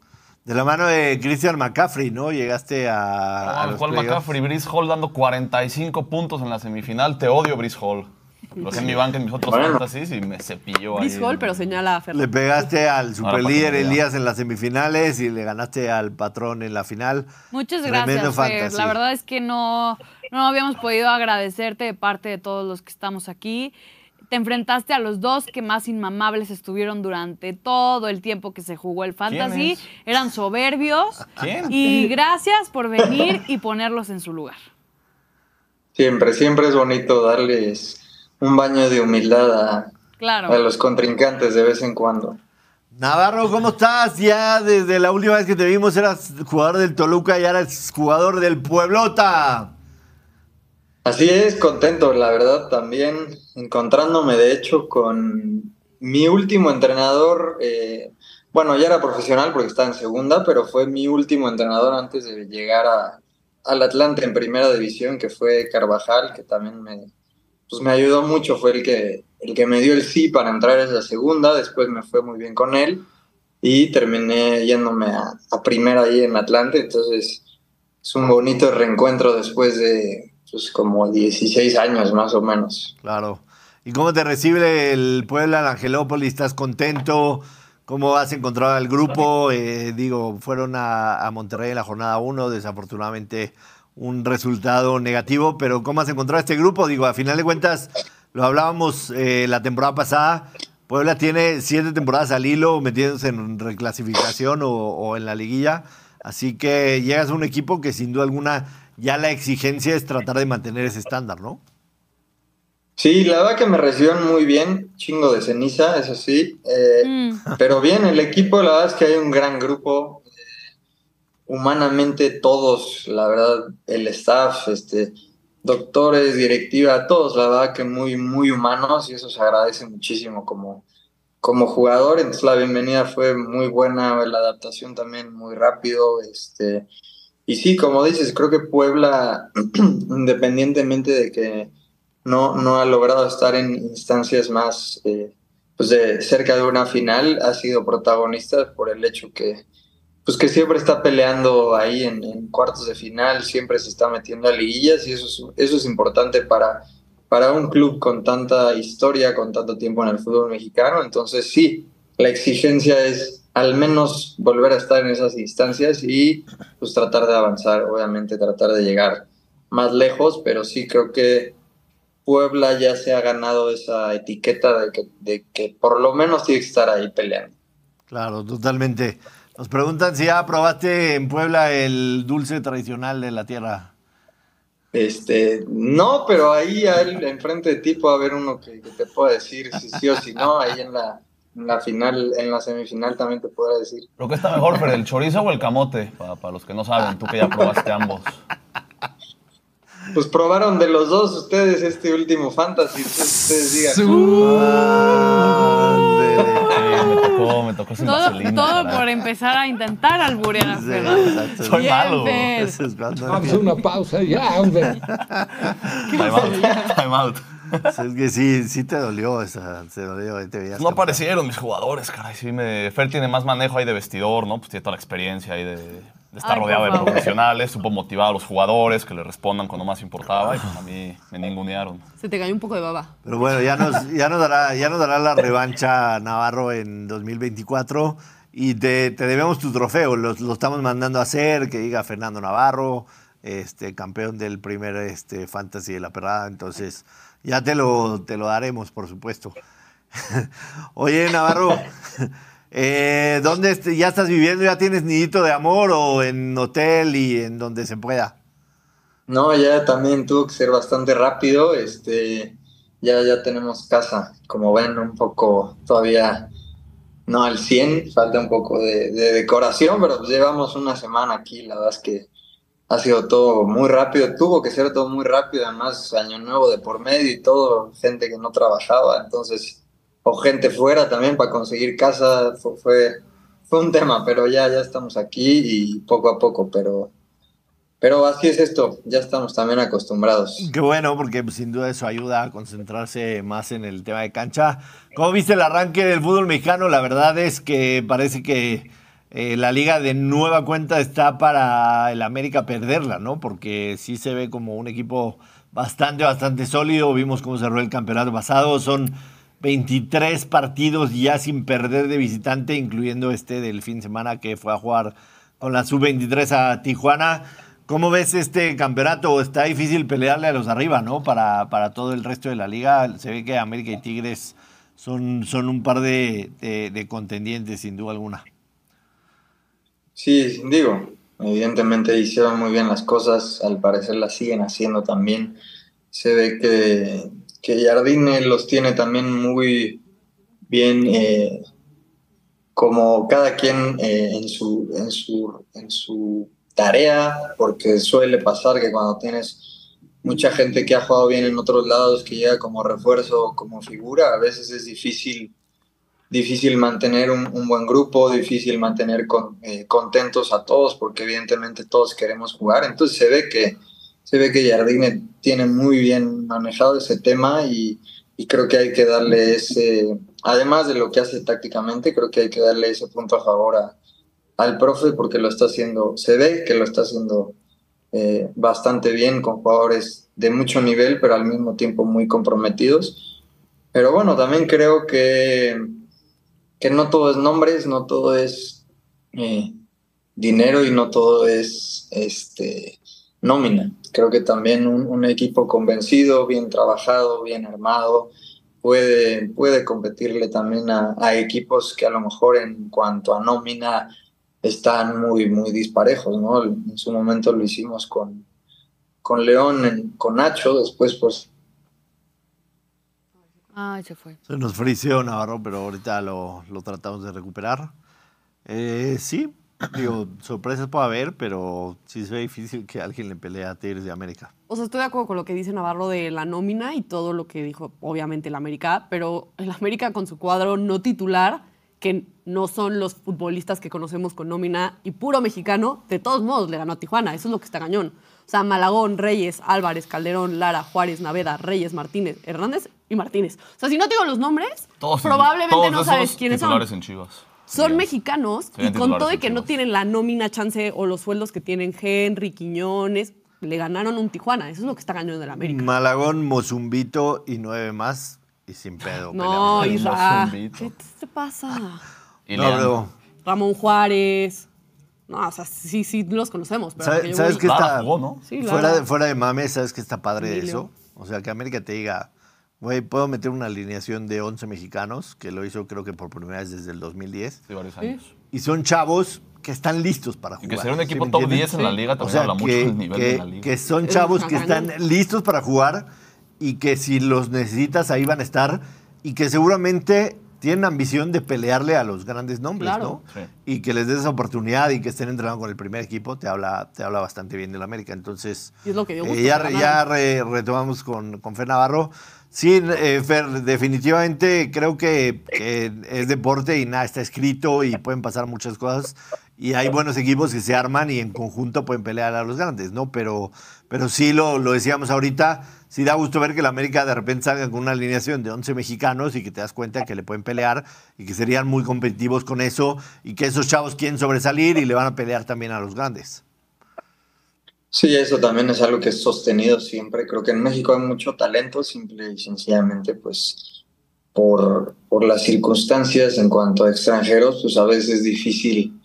De la mano de Christian McCaffrey, ¿no? Llegaste a, a No, los Paul playoffs. McCaffrey, Brice Hall dando 45 puntos en la semifinal. Te odio, Brice Hall. Lo dejé en mi banca en mis otros Bueno. fantasies y me cepilló ahí. Brice Hall, pero señala a Le Fernando. pegaste al superlíder Elías en las semifinales y le ganaste al patrón en la final. Muchas Tremendo gracias, Fer. La verdad es que no, no habíamos podido agradecerte de parte de todos los que estamos aquí. Te enfrentaste a los dos que más inmamables estuvieron durante todo el tiempo que se jugó el fantasy. Eran soberbios. ¿Quién? Y gracias por venir y ponerlos en su lugar. Siempre, siempre es bonito darles un baño de humildad a, Claro. a los contrincantes de vez en cuando. Navarro, ¿cómo estás? Ya desde la última vez que te vimos eras jugador del Toluca y ahora eres jugador del Pueblota. Así es, contento, la verdad, también encontrándome de hecho con mi último entrenador, eh, bueno, ya era profesional porque estaba en segunda, pero fue mi último entrenador antes de llegar a, al Atlante en primera división, que fue Carvajal, que también me, pues me ayudó mucho, fue el que, el que me dio el sí para entrar a esa segunda, después me fue muy bien con él y terminé yéndome a, a primera ahí en Atlante, entonces es un bonito reencuentro después de pues, como 16 años más o menos. Claro. ¿Y cómo te recibe el Puebla, la Angelópolis? ¿Estás contento? ¿Cómo has encontrado al grupo? Eh, digo, fueron a, a Monterrey en la jornada 1, desafortunadamente un resultado negativo, pero ¿cómo has encontrado este grupo? Digo, a final de cuentas, lo hablábamos eh, la temporada pasada, Puebla tiene siete temporadas al hilo metiéndose en reclasificación o, o en la liguilla, así que llegas a un equipo que sin duda alguna ya la exigencia es tratar de mantener ese estándar, ¿no? Sí, la verdad que me recibieron muy bien, chingo de ceniza, eso sí, eh, Mm. pero bien, el equipo, la verdad es que hay un gran grupo, eh, humanamente todos, la verdad, el staff, este, doctores, directiva, todos, la verdad que muy, muy humanos y eso se agradece muchísimo como, como jugador, entonces la bienvenida fue muy buena, la adaptación también muy rápido, este, y sí, como dices, creo que Puebla, independientemente de que no, no ha logrado estar en instancias más eh, pues de cerca de una final, ha sido protagonista por el hecho que, pues que siempre está peleando ahí en, cuartos de final, siempre se está metiendo a liguillas y eso es, eso es importante para, para un club con tanta historia, con tanto tiempo en el fútbol mexicano. Entonces sí, la exigencia es al menos volver a estar en esas instancias y pues tratar de avanzar, obviamente tratar de llegar más lejos, pero sí creo que Puebla ya se ha ganado esa etiqueta de que, de que por lo menos tiene que estar ahí peleando. Claro, totalmente. Nos preguntan si ya probaste en Puebla el dulce tradicional de la tierra. Este, no, pero ahí al- enfrente de ti puede haber uno que, que te pueda decir si sí o si no, ahí en la, la final, en la semifinal también te podrá decir. ¿Lo que está mejor, Fer, el chorizo o el camote? Para, para los que no saben, tú que ya probaste ambos. Pues probaron de los dos ustedes este último fantasy, ustedes digan. Sí, me tocó, me tocó sin Todo, vaselina. todo por empezar a intentar alburear a Sí, exacto. Soy Bien, malo. Vamos a una pausa ya, hombre. Time out, time out. Es que sí, sí te dolió esa, se dolió. Te veías No campeón. aparecieron mis jugadores, caray. Sí, me... Fer tiene más manejo ahí de vestidor, ¿no? Pues tiene toda la experiencia ahí de, de estar Ay, rodeado de profesionales. Supo motivar a los jugadores que le respondan cuando más importaba. Y pues a mí me ningunearon. Se te cayó un poco de baba. Pero bueno, ya nos, ya nos, dará, ya nos dará la revancha Navarro en 2024 y te, te debemos tu trofeo. Lo, lo estamos mandando a hacer, que diga Fernando Navarro, este, campeón del primer este, Fantasy de la Perrada. Entonces, ya te lo, te lo daremos, por supuesto. Oye, Navarro, eh, ¿dónde ya estás viviendo? ¿Ya tienes nidito de amor o en hotel y en donde se pueda? No, ya también tuvo que ser bastante rápido. Este, ya, ya tenemos casa, como ven, un poco todavía no al 100, falta un poco de, de decoración, pero pues llevamos una semana aquí. La verdad es que ha sido todo muy rápido, tuvo que ser todo muy rápido, además año nuevo de por medio y todo, gente que no trabajaba, entonces, o gente fuera también para conseguir casa, fue, fue, un tema, pero ya, ya estamos aquí y poco a poco, pero pero así es esto, ya estamos también acostumbrados. Qué bueno, porque pues, sin duda eso ayuda a concentrarse más en el tema de cancha. ¿Cómo viste el arranque del fútbol mexicano? La verdad es que parece que eh, la liga de nueva cuenta está para el América perderla, ¿no? Porque sí se ve como un equipo bastante, bastante sólido. Vimos cómo cerró el campeonato pasado. Son 23 partidos ya sin perder de visitante, incluyendo este del fin de semana que fue a jugar con la sub-23 a Tijuana. ¿Cómo ves este campeonato? Está difícil pelearle a los arriba, ¿no? Para, para todo el resto de la liga. Se ve que América y Tigres son, son un par de contendientes, sin duda alguna. Sí, digo, evidentemente hicieron muy bien las cosas, al parecer las siguen haciendo también. Se ve que, que Jardine los tiene también muy bien, eh, como cada quien eh, en, su, en, su, en su tarea, porque suele pasar que cuando tienes mucha gente que ha jugado bien en otros lados, que llega como refuerzo como figura, a veces es difícil difícil mantener un, un buen grupo, difícil mantener con- eh, contentos a todos, porque evidentemente todos queremos jugar. Entonces se ve que se ve que Jardine tiene muy bien manejado ese tema y, creo que hay que darle ese, además de lo que hace tácticamente, creo que hay que darle ese punto a favor al profe porque lo está haciendo, se ve que lo está haciendo eh, bastante bien con jugadores de mucho nivel, pero al mismo tiempo muy comprometidos. Pero bueno, también creo que, que no todo es nombres, no todo es eh, dinero y no todo es este, nómina. Creo que también un, equipo convencido, bien trabajado, bien armado, puede, puede competirle también a, equipos que a lo mejor en cuanto a nómina están muy, muy disparejos, ¿no? En su momento lo hicimos con, con León, con Nacho, después pues Ay, se fue. Se nos frició Navarro, pero ahorita lo, lo tratamos de recuperar. Eh, sí, digo, sorpresas puede haber, pero sí se ve difícil que alguien le pelee a Tigres de América. O sea, estoy de acuerdo con lo que dice Navarro de la nómina y todo lo que dijo, obviamente, el América, pero el América con su cuadro no titular que no son los futbolistas que conocemos con nómina y puro mexicano, de todos modos le ganó a Tijuana. Eso es lo que está cañón. O sea, Malagón, Reyes, Álvarez, Calderón, Lara, Juárez, Naveda, Reyes, Martínez, Hernández y Martínez. O sea, si no tengo los nombres, Todos- probablemente todos no sabes quiénes son. titulares en Chivas. Son mexicanos y con todo y que no tienen la nómina chance o los sueldos que tienen Henry, Quiñones, le ganaron un Tijuana. Eso es lo que está cañón del América. Malagón, Mozumbito y nueve más. Y sin pedo. No. ¿Qué te pasa? Y No, Ramón Juárez. No, o sea, sí, sí los conocemos. Pero ¿sabes, ¿sabes qué está? jugó, ¿no? Sí, fuera, de, fuera de mame, ¿sabes qué está padre de Emilio. eso? O sea, que América te diga, güey, puedo meter una alineación de 11 mexicanos, que lo hizo creo que por primera vez desde el 2010. Sí, varios años. Y son chavos que están listos para Y jugar. que ser un ¿sí equipo top entiendes? 10 en la liga O también sea, habla mucho que, del nivel que- de la liga. que son chavos que están listos para jugar y que si los necesitas ahí van a estar y que seguramente tienen ambición de pelearle a los grandes nombres, Claro. ¿no? Sí. Y que les des esa oportunidad y que estén entrenando con el primer equipo, te habla, te habla bastante bien del América. Entonces, Y es lo que dio eh, ya, ya re- retomamos con, con Fer Navarro. Sí, eh, Fer, definitivamente creo que, que es deporte y nada está escrito y pueden pasar muchas cosas. Y hay buenos equipos que se arman y en conjunto pueden pelear a los grandes, ¿no? Pero, pero sí, lo, lo decíamos ahorita, sí da gusto ver que la América de repente salga con una alineación de 11 mexicanos y que te das cuenta que le pueden pelear y que serían muy competitivos con eso y que esos chavos quieren sobresalir y le van a pelear también a los grandes. Sí, eso también es algo que es sostenido siempre. Creo que en México hay mucho talento, simple y sencillamente, pues por, por las circunstancias en cuanto a extranjeros, pues a veces es difícil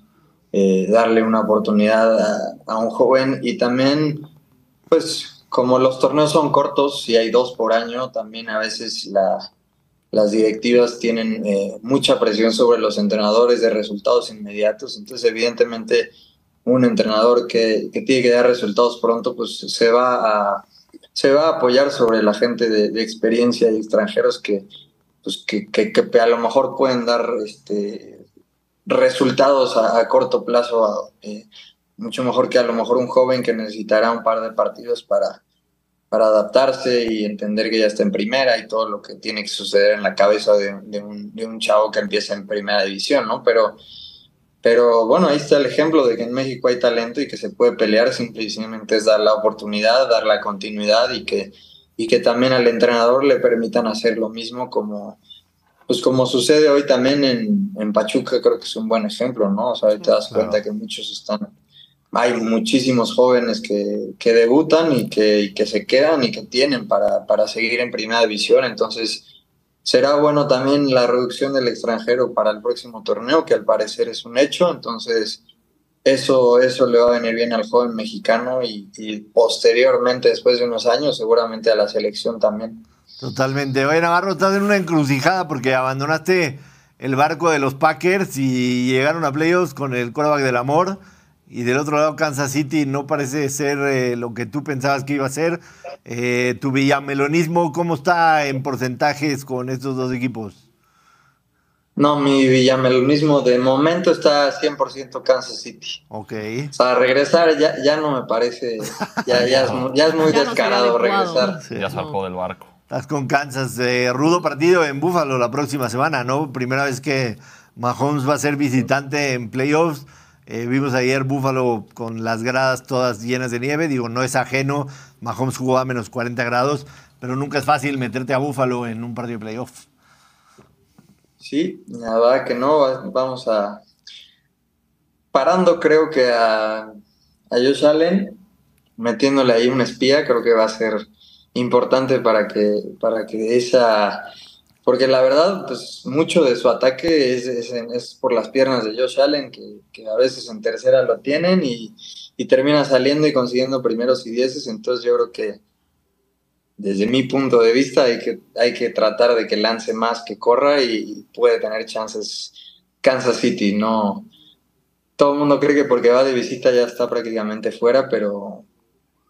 eh, darle una oportunidad a, a un joven y también, pues como los torneos son cortos y hay dos por año, también a veces la, las directivas tienen eh, mucha presión sobre los entrenadores de resultados inmediatos, entonces evidentemente un entrenador que, tiene que dar resultados pronto, pues se va a, se va a apoyar sobre la gente de, experiencia y extranjeros que, pues que, que, a lo mejor pueden dar este, resultados a, a corto plazo, eh, mucho mejor que a lo mejor un joven que necesitará un par de partidos para, para adaptarse y entender que ya está en primera y todo lo que tiene que suceder en la cabeza de, de un, de un chavo que empieza en primera división, ¿no? Pero pero bueno, ahí está el ejemplo de que en México hay talento y que se puede pelear, simplemente es dar la oportunidad, dar la continuidad y que, y que también al entrenador le permitan hacer lo mismo como, pues como sucede hoy también en, en Pachuca, creo que es un buen ejemplo, ¿no? O sea, ahí te das Claro. cuenta que muchos están, hay muchísimos jóvenes que, que debutan y que, que se quedan y que tienen para, para seguir en primera división, entonces será bueno también la reducción del extranjero para el próximo torneo, que al parecer es un hecho, entonces eso, eso le va a venir bien al joven mexicano y, y posteriormente, después de unos años, seguramente a la selección también. Totalmente. Oye, Navarro, estás en una encrucijada porque abandonaste el barco de los Packers y llegaron a playoffs con el quarterback del amor. Y del otro lado, Kansas City no parece ser eh, lo que tú pensabas que iba a ser. Eh, tu villamelonismo, ¿cómo está en porcentajes con estos dos equipos? No, mi villamelonismo de momento está 100% Kansas City. Ok. O sea, regresar ya, ya no me parece, ya, ya, es, mu- ya es muy no descarado regresar. Sí. Ya salpó del barco. Estás con Kansas. eh, rudo partido en Buffalo la próxima semana, ¿no? Primera vez que Mahomes va a ser visitante en playoffs. Eh, vimos ayer Buffalo con las gradas todas llenas de nieve. Digo, no es ajeno. Mahomes jugó a menos 40 grados, pero nunca es fácil meterte a Buffalo en un partido de playoffs. Sí, la verdad que no, va- vamos a... Parando creo que a, a Josh Allen, metiéndole ahí un espía, creo que va a ser importante para que, para que esa... Porque la verdad, pues mucho de su ataque es, es, por las piernas de Josh Allen, que, que a veces en tercera lo tienen y, y termina saliendo y consiguiendo primeros y dieces, entonces yo creo que desde mi punto de vista hay que, hay que tratar de que lance más, que corra y puede tener chances Kansas City. No, todo el mundo cree que porque va de visita ya está prácticamente fuera, pero,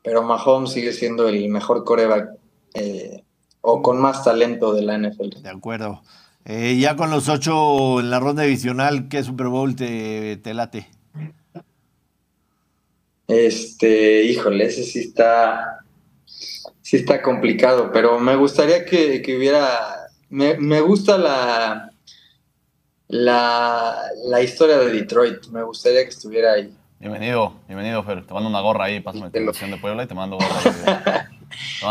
pero Mahomes sigue siendo el mejor coreback eh, o con más talento de la NFL. De acuerdo. Eh, ya con los ocho en la ronda divisional, ¿qué Super Bowl te, te late? Este, híjole, ese sí está, sí está complicado, pero me gustaría que, que hubiera, me, me gusta la, la, la historia de Detroit. Me gustaría que estuviera ahí. Bienvenido, bienvenido, Fer. Te mando una gorra ahí, pásame tu Te lo- dirección de Puebla y te mando gorra ahí.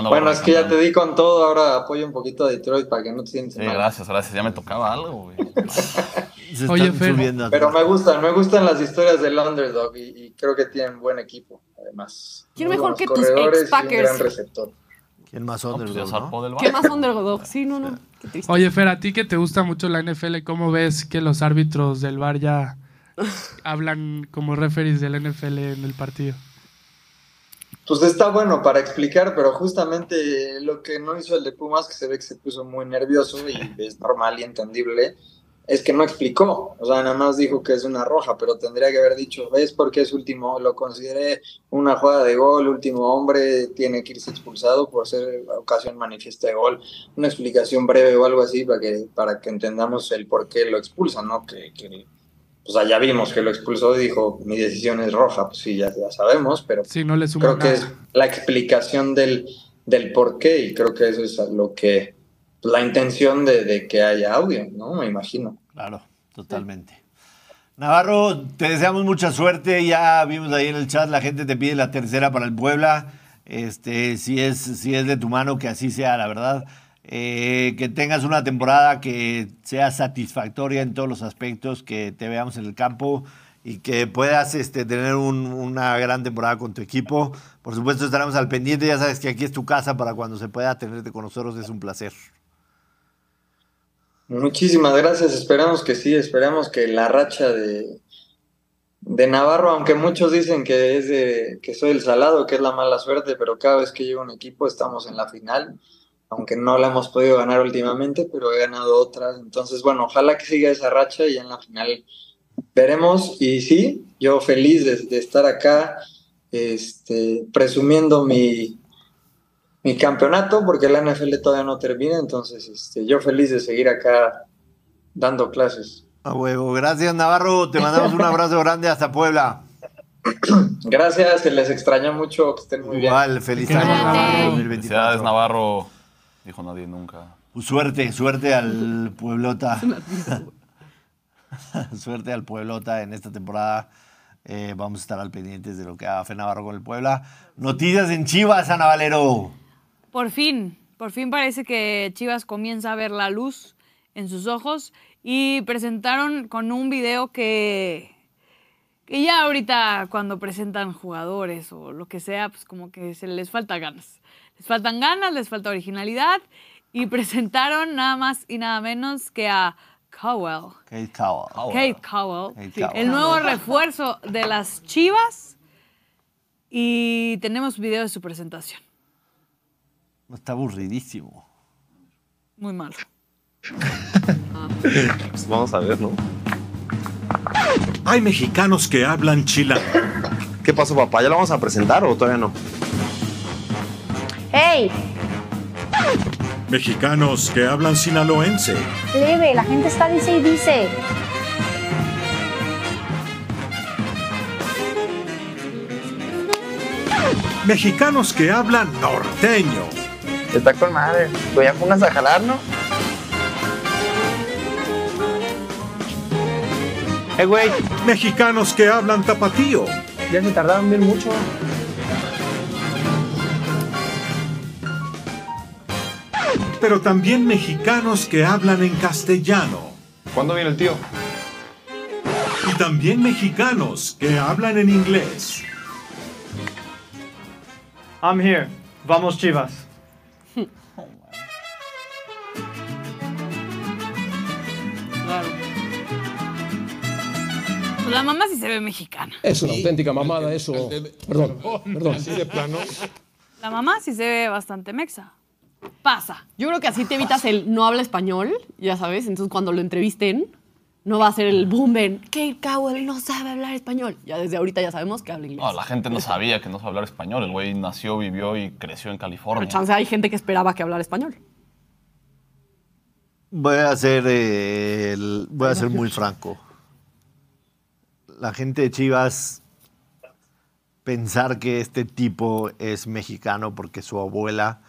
Bueno, es que ya te di con todo, ahora apoyo un poquito a Detroit para que no te sientes Sí, mal. gracias, gracias. Ya me tocaba algo, güey. Se Oye, Fer. Pero me gustan, me gustan las historias del underdog y, y creo que tienen buen equipo, además. ¿Quién Muy mejor que tus gran receptor. ¿Quién más No, pues underdog, no? del ¿Qué barco. más underdog? Sí, no, no. Qué triste. Oye, Fer, a ti que te gusta mucho la NFL, ¿cómo ves que los árbitros del bar ya hablan como referees del NFL en el partido? Pues está bueno para explicar, pero justamente lo que no hizo el de Pumas, que se ve que se puso muy nervioso y es normal y entendible, es que no explicó. O sea, nada más dijo que es una roja, pero tendría que haber dicho, ¿ves por qué es último? Lo consideré una jugada de gol, último hombre, tiene que irse expulsado por ser ocasión manifiesta de gol. Una explicación breve o algo así para que, para que entendamos el por qué lo expulsan, ¿no? Que, que sea, ya vimos que lo expulsó y dijo, mi decisión es roja. Pues sí, ya, ya sabemos, pero Sí, no le suma creo que es la explicación del, del por qué y creo que eso es lo que la intención de, de que haya audio, ¿no? Me imagino. Claro, totalmente. Navarro, te deseamos mucha suerte. Ya vimos ahí en el chat, la gente te pide la tercera para el Puebla. Este, si es, si es de tu mano, que así sea, la verdad. Eh, que tengas una temporada que sea satisfactoria en todos los aspectos, que te veamos en el campo y que puedas este, tener un- una gran temporada con tu equipo. Por supuesto, estaremos al pendiente. Ya sabes que aquí es tu casa para cuando se pueda tenerte con nosotros. Es un placer. Muchísimas gracias, esperamos que sí, esperamos que la racha de, de Navarro, aunque muchos dicen que es de, que soy el salado, que es la mala suerte, pero cada vez que llega un equipo estamos en la final, aunque no la hemos podido ganar últimamente, pero he ganado otras, entonces bueno, ojalá que siga esa racha y en la final veremos, y sí, yo feliz de, de estar acá, este, presumiendo mi, mi campeonato, porque la NFL todavía no termina, entonces este, yo feliz de seguir acá dando clases. A huevo. Gracias, Navarro. Te mandamos un abrazo grande hasta Puebla. Gracias, se les extraña mucho, que estén muy bien. Igual, feliz año Navarro. 2024. Felicidades, Navarro. Dijo nadie nunca. Pues Suerte, suerte al Pueblota. suerte al Pueblota en esta temporada. Eh, vamos a estar al pendientes de lo que haga Fe Navarro con el Puebla. Noticias en Chivas, Ana Valero. Por fin, por fin parece que Chivas comienza a ver la luz en sus ojos y presentaron con un video que, que ya ahorita cuando presentan jugadores o lo que sea, pues como que se les falta ganas. Les faltan ganas, les falta originalidad y presentaron nada más y nada menos que a Cowell. Kate Cowell. Kate Cowell, Kate sí, Cowell. el nuevo refuerzo de las Chivas y tenemos video de su presentación. Está aburridísimo. Muy malo. Pues vamos a ver, ¿no? Hay mexicanos que hablan chilango. ¿Qué pasó, papá? ¿Ya lo vamos a presentar o todavía no? ¡Hey! Mexicanos que hablan sinaloense. Leve, la gente está dice y dice. Mexicanos que hablan norteño. Está con madre. Pues ya pónganse a jalar, ¿no? Eh, güey, Mexicanos que hablan tapatío. ya se tardaron bien mucho. Pero también mexicanos que hablan en castellano. ¿Cuándo viene el tío? Y también mexicanos que hablan en inglés. I'm here. Vamos Chivas. Pues la mamá sí se ve mexicana. Es una auténtica mamada eso. Perdón, perdón. La mamá sí se ve bastante mexa. Pasa. Yo creo que así te evitas el no habla español, ya sabes. Entonces, cuando lo entrevisten, no va a ser el boom en Kate Cowell no sabe hablar español. Ya desde ahorita ya sabemos que habla inglés. No, la gente no sabía que no sabía hablar español. El güey nació, vivió y creció en Pero California. chance hay gente que esperaba que hablara español. Voy a ser, eh, el- voy a ser muy franco. La gente de Chivas pensar que este tipo es mexicano porque su abuela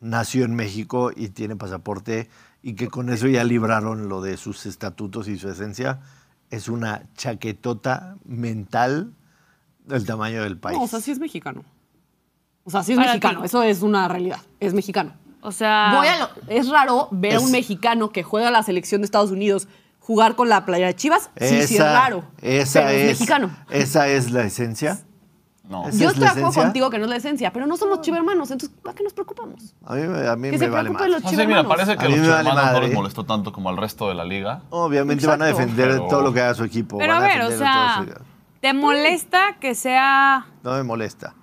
nació en México y tiene pasaporte y que con eso ya libraron lo de sus estatutos y su esencia, es una chaquetota mental del tamaño del país. No, o sea, sí es mexicano. O sea, sí es Para mexicano. ti. Eso es una realidad. Es mexicano. O sea, Voy a lo- es raro ver a un mexicano que juega a la selección de Estados Unidos jugar con la playera de Chivas. Sí, sí es raro. Esa pero es, es, mexicano. Esa es la esencia. No. ¿Esa Yo es estoy la de acuerdo esencia? contigo que no es la esencia, pero no somos chivermanos, entonces ¿para qué nos preocupamos? A mí, me- a mí Que me se vale más. los No sé, mira, parece A que mí los me vale hermanos no les molestó tanto como al resto de la liga. Obviamente van a defender Pero- todo lo que haga su equipo. pero a ver, o todo sea, su- ¿te molesta que sea, No me molesta.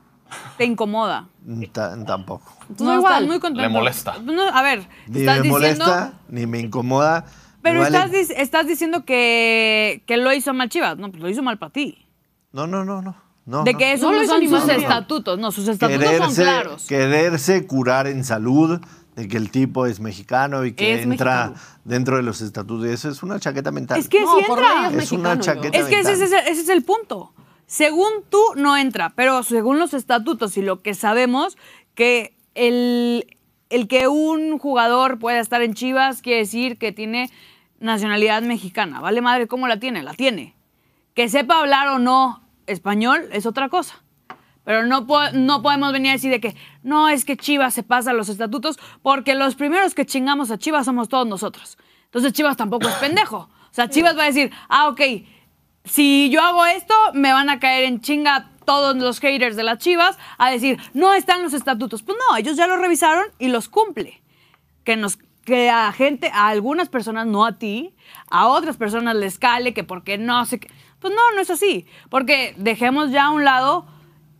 te incomoda? Ta- tampoco. Tú no, da igual. estás muy contento. Le molesta. No, a ver, Ni estás me diciendo... molesta, ni me incomoda. Pero me vale- estás, estás diciendo que, que lo hizo mal Chivas. No, pues lo hizo mal para ti. No, no, no, no. No de no. que esos No son sus estatutos. No, sus estatutos son claros. quererse curar en salud de que el tipo es mexicano y que Es entra mexicano. dentro de los estatutos. Eso es una chaqueta mental. Es que No, sí por entra. Es una mexicano, chaqueta Es que ese, es mental. el- ese es el punto. Según tú, no entra, pero según los estatutos y lo que sabemos, que el, el que un jugador pueda estar en Chivas quiere decir que tiene nacionalidad mexicana. Vale madre, ¿cómo la tiene? La tiene. Que sepa hablar o no español es otra cosa. Pero no, po- no podemos venir a decir de que no, es que Chivas se pasa los estatutos, porque los primeros que chingamos a Chivas somos todos nosotros. Entonces Chivas tampoco es pendejo. O sea, Chivas va a decir, ah, ok, si yo hago esto, me van a caer en chinga todos los haters de las Chivas a decir, no están los estatutos. Pues no, ellos ya los revisaron y los cumple. Que nos que a gente, a algunas personas, no a ti, a otras personas les cale que porque no sé qué. Pues no, no es así. Porque dejemos ya a un lado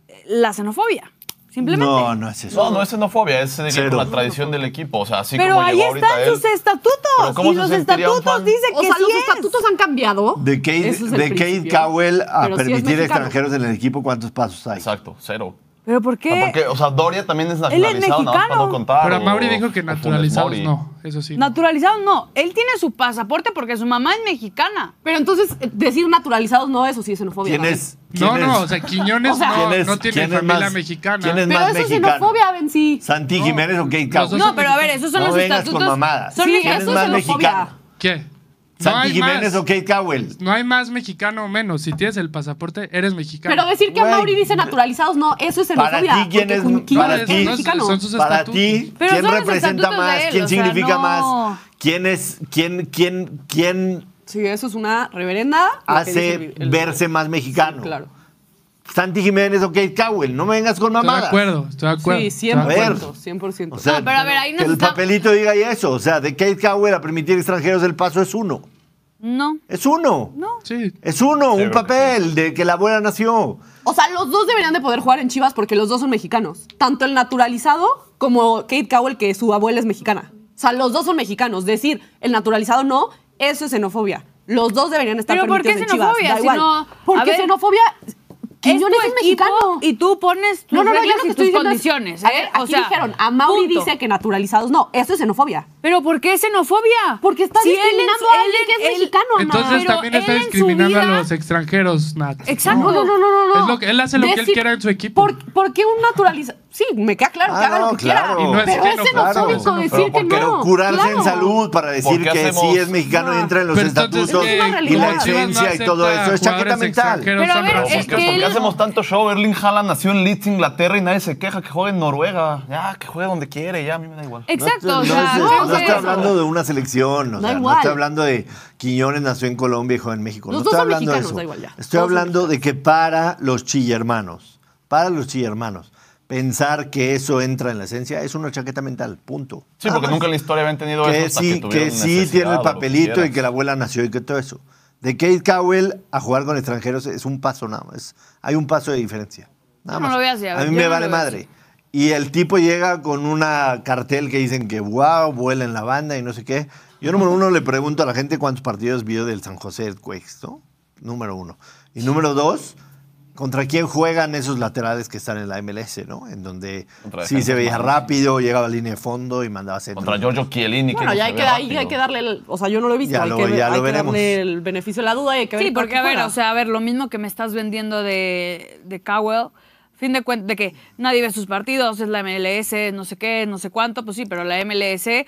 eh, la xenofobia. Simplemente. No, no es eso. No, no es xenofobia, es con la tradición del equipo. O sea, así Pero como ahí llegó están él. sus estatutos. Pero ¿cómo y se los estatutos dicen O que sea, sí los es. estatutos han cambiado. De Kate, es de Kate. Cowell a Pero permitir mexicano. extranjeros en el equipo, ¿cuántos pasos hay? Exacto, cero. ¿Pero por O sea, qué? porque, o sea, Doria también es nacionalizado, para no mexicano. contar. Pero o- Mauri dijo que o naturalizados no, eso sí. no. Naturalizados no. Él tiene su pasaporte porque su mamá es mexicana. Pero entonces, eh, decir naturalizados no, eso sí es xenofobia. ¿Quién es? No, quién no, es- o sea, Quiñones O sea, no, ¿quién es- no tiene familia más- mexicana. quién es Pero más eso es xenofobia, Benzi. ¿Santi No. Jiménez o Kate Cowell? dos No, pero a ver, esos son No los vengas estatutos. con mamadas. Son Sí, ¿Quién es eso es más xenofobia. mexicano? ¿Qué? No ¿Santi hay Jiménez más. o Kate Cowell? No hay más mexicano o menos. Si tienes el pasaporte, eres mexicano. Pero decir que a Mauri dice naturalizados no, eso es para xenofobia. ti, ¿quién es- para es ti- mexicano. Son sus Para ti, Pero ¿quién representa más? él, ¿Quién o sea, significa no. más? ¿Quién es, quién, quién, quién Sí, eso es una reverenda. hace dice el- el- verse más mexicano? Claro. Santi Jiménez o Kate Cowell. No me vengas con Estoy de mamadas. acuerdo, estoy de acuerdo. Sí, estoy de acuerdo. 100%. 100%. O sea, No, pero a ver, ahí nos que el está- papelito diga y eso. O sea, de Kate Cowell a permitir extranjeros el paso es uno. No. Es uno. No. Sí. Es uno, Sí, un papel de que la abuela nació. O sea, los dos deberían de poder jugar en Chivas porque los dos son mexicanos. Tanto el naturalizado como Kate Cowell, que su abuela es mexicana. O sea, los dos son mexicanos. Decir el naturalizado no, eso es xenofobia. Los dos deberían estar ¿Pero por qué permitidos en Chivas. xenofobia? Da Si igual. no- a porque ver, xenofobia... Tu es, equipo mexicano. Y tú pones tus No, no, no, yo reglas lo que y estoy tus es- condiciones. A ¿eh? ver, O aquí sea, dijeron, a Mauri punto. dice que naturalizados no, eso es xenofobia. ¿Pero por qué xenofobia? Porque está Si él discriminando es- a alguien él- que es él- mexicano, Ana. Entonces Pero también él está en su discriminando a los extranjeros, Nat. Exacto. No, no, no, no, no. Es lo que- él hace lo que él Decir- quiera en su equipo. ¿Por, por qué un naturalizado? Sí, me queda claro que Ah, haga no, lo que claro. quiera. Y no es pero es xenofóbico, xenofóbico claro. decir Pero que Pero no. curarse claro. en salud para decir ¿Por qué que hacemos- sí es mexicano y entra en los Pero entonces, estatutos Es una y la realidad. no esencia y todo eso es chaqueta mental. Pero a ver, ¿Por es que por qué él- hacemos tanto show? Erling Haaland nació en Leeds, Inglaterra y nadie se queja que juegue en Noruega. Ya, que juegue donde quiere, ya, a mí me da igual. Exacto, No, o sea, no, no que- estoy hablando de una selección, o Da sea, no estoy hablando de Quiñones nació en Colombia y juega en México. Los no dos estoy son hablando de eso. da igual ya. Estoy Todos hablando de que para los chillermanos, para los chillermanos, pensar que eso entra en la esencia es una chaqueta mental, punto. Sí, porque nunca en la historia habían tenido que eso sí, que sí tiene el papelito y que la abuela nació y que todo eso. De Kate Cowell a jugar con extranjeros es un paso nada más. Hay un paso de diferencia. Nada no más. lo así, a a ver, mí me no vale madre. Y el tipo llega con una cartel que dicen que wow, vuela en la banda y no sé qué. Yo, número uno, le pregunto a la gente cuántos partidos vio del San José Earthquakes, ¿no? Número uno. Y número dos, ¿contra quién juegan esos laterales que están en la MLS, ¿no? En donde Contra sí se veía rápido, llegaba a línea de fondo y mandaba centro. Contra Giorgio Chiellini. Bueno, que ya no hay que, ahí hay que darle, el- o sea, yo no lo he visto, Ya hay, lo- que, ya lo hay que veremos. darle el beneficio de la duda y hay que ver Sí, porque qué a ver, o sea, a ver, lo mismo que me estás vendiendo de, de Cowell, fin de cuentas, de que nadie ve sus partidos, es la MLS, no sé qué, no sé cuánto, pues sí, pero la MLS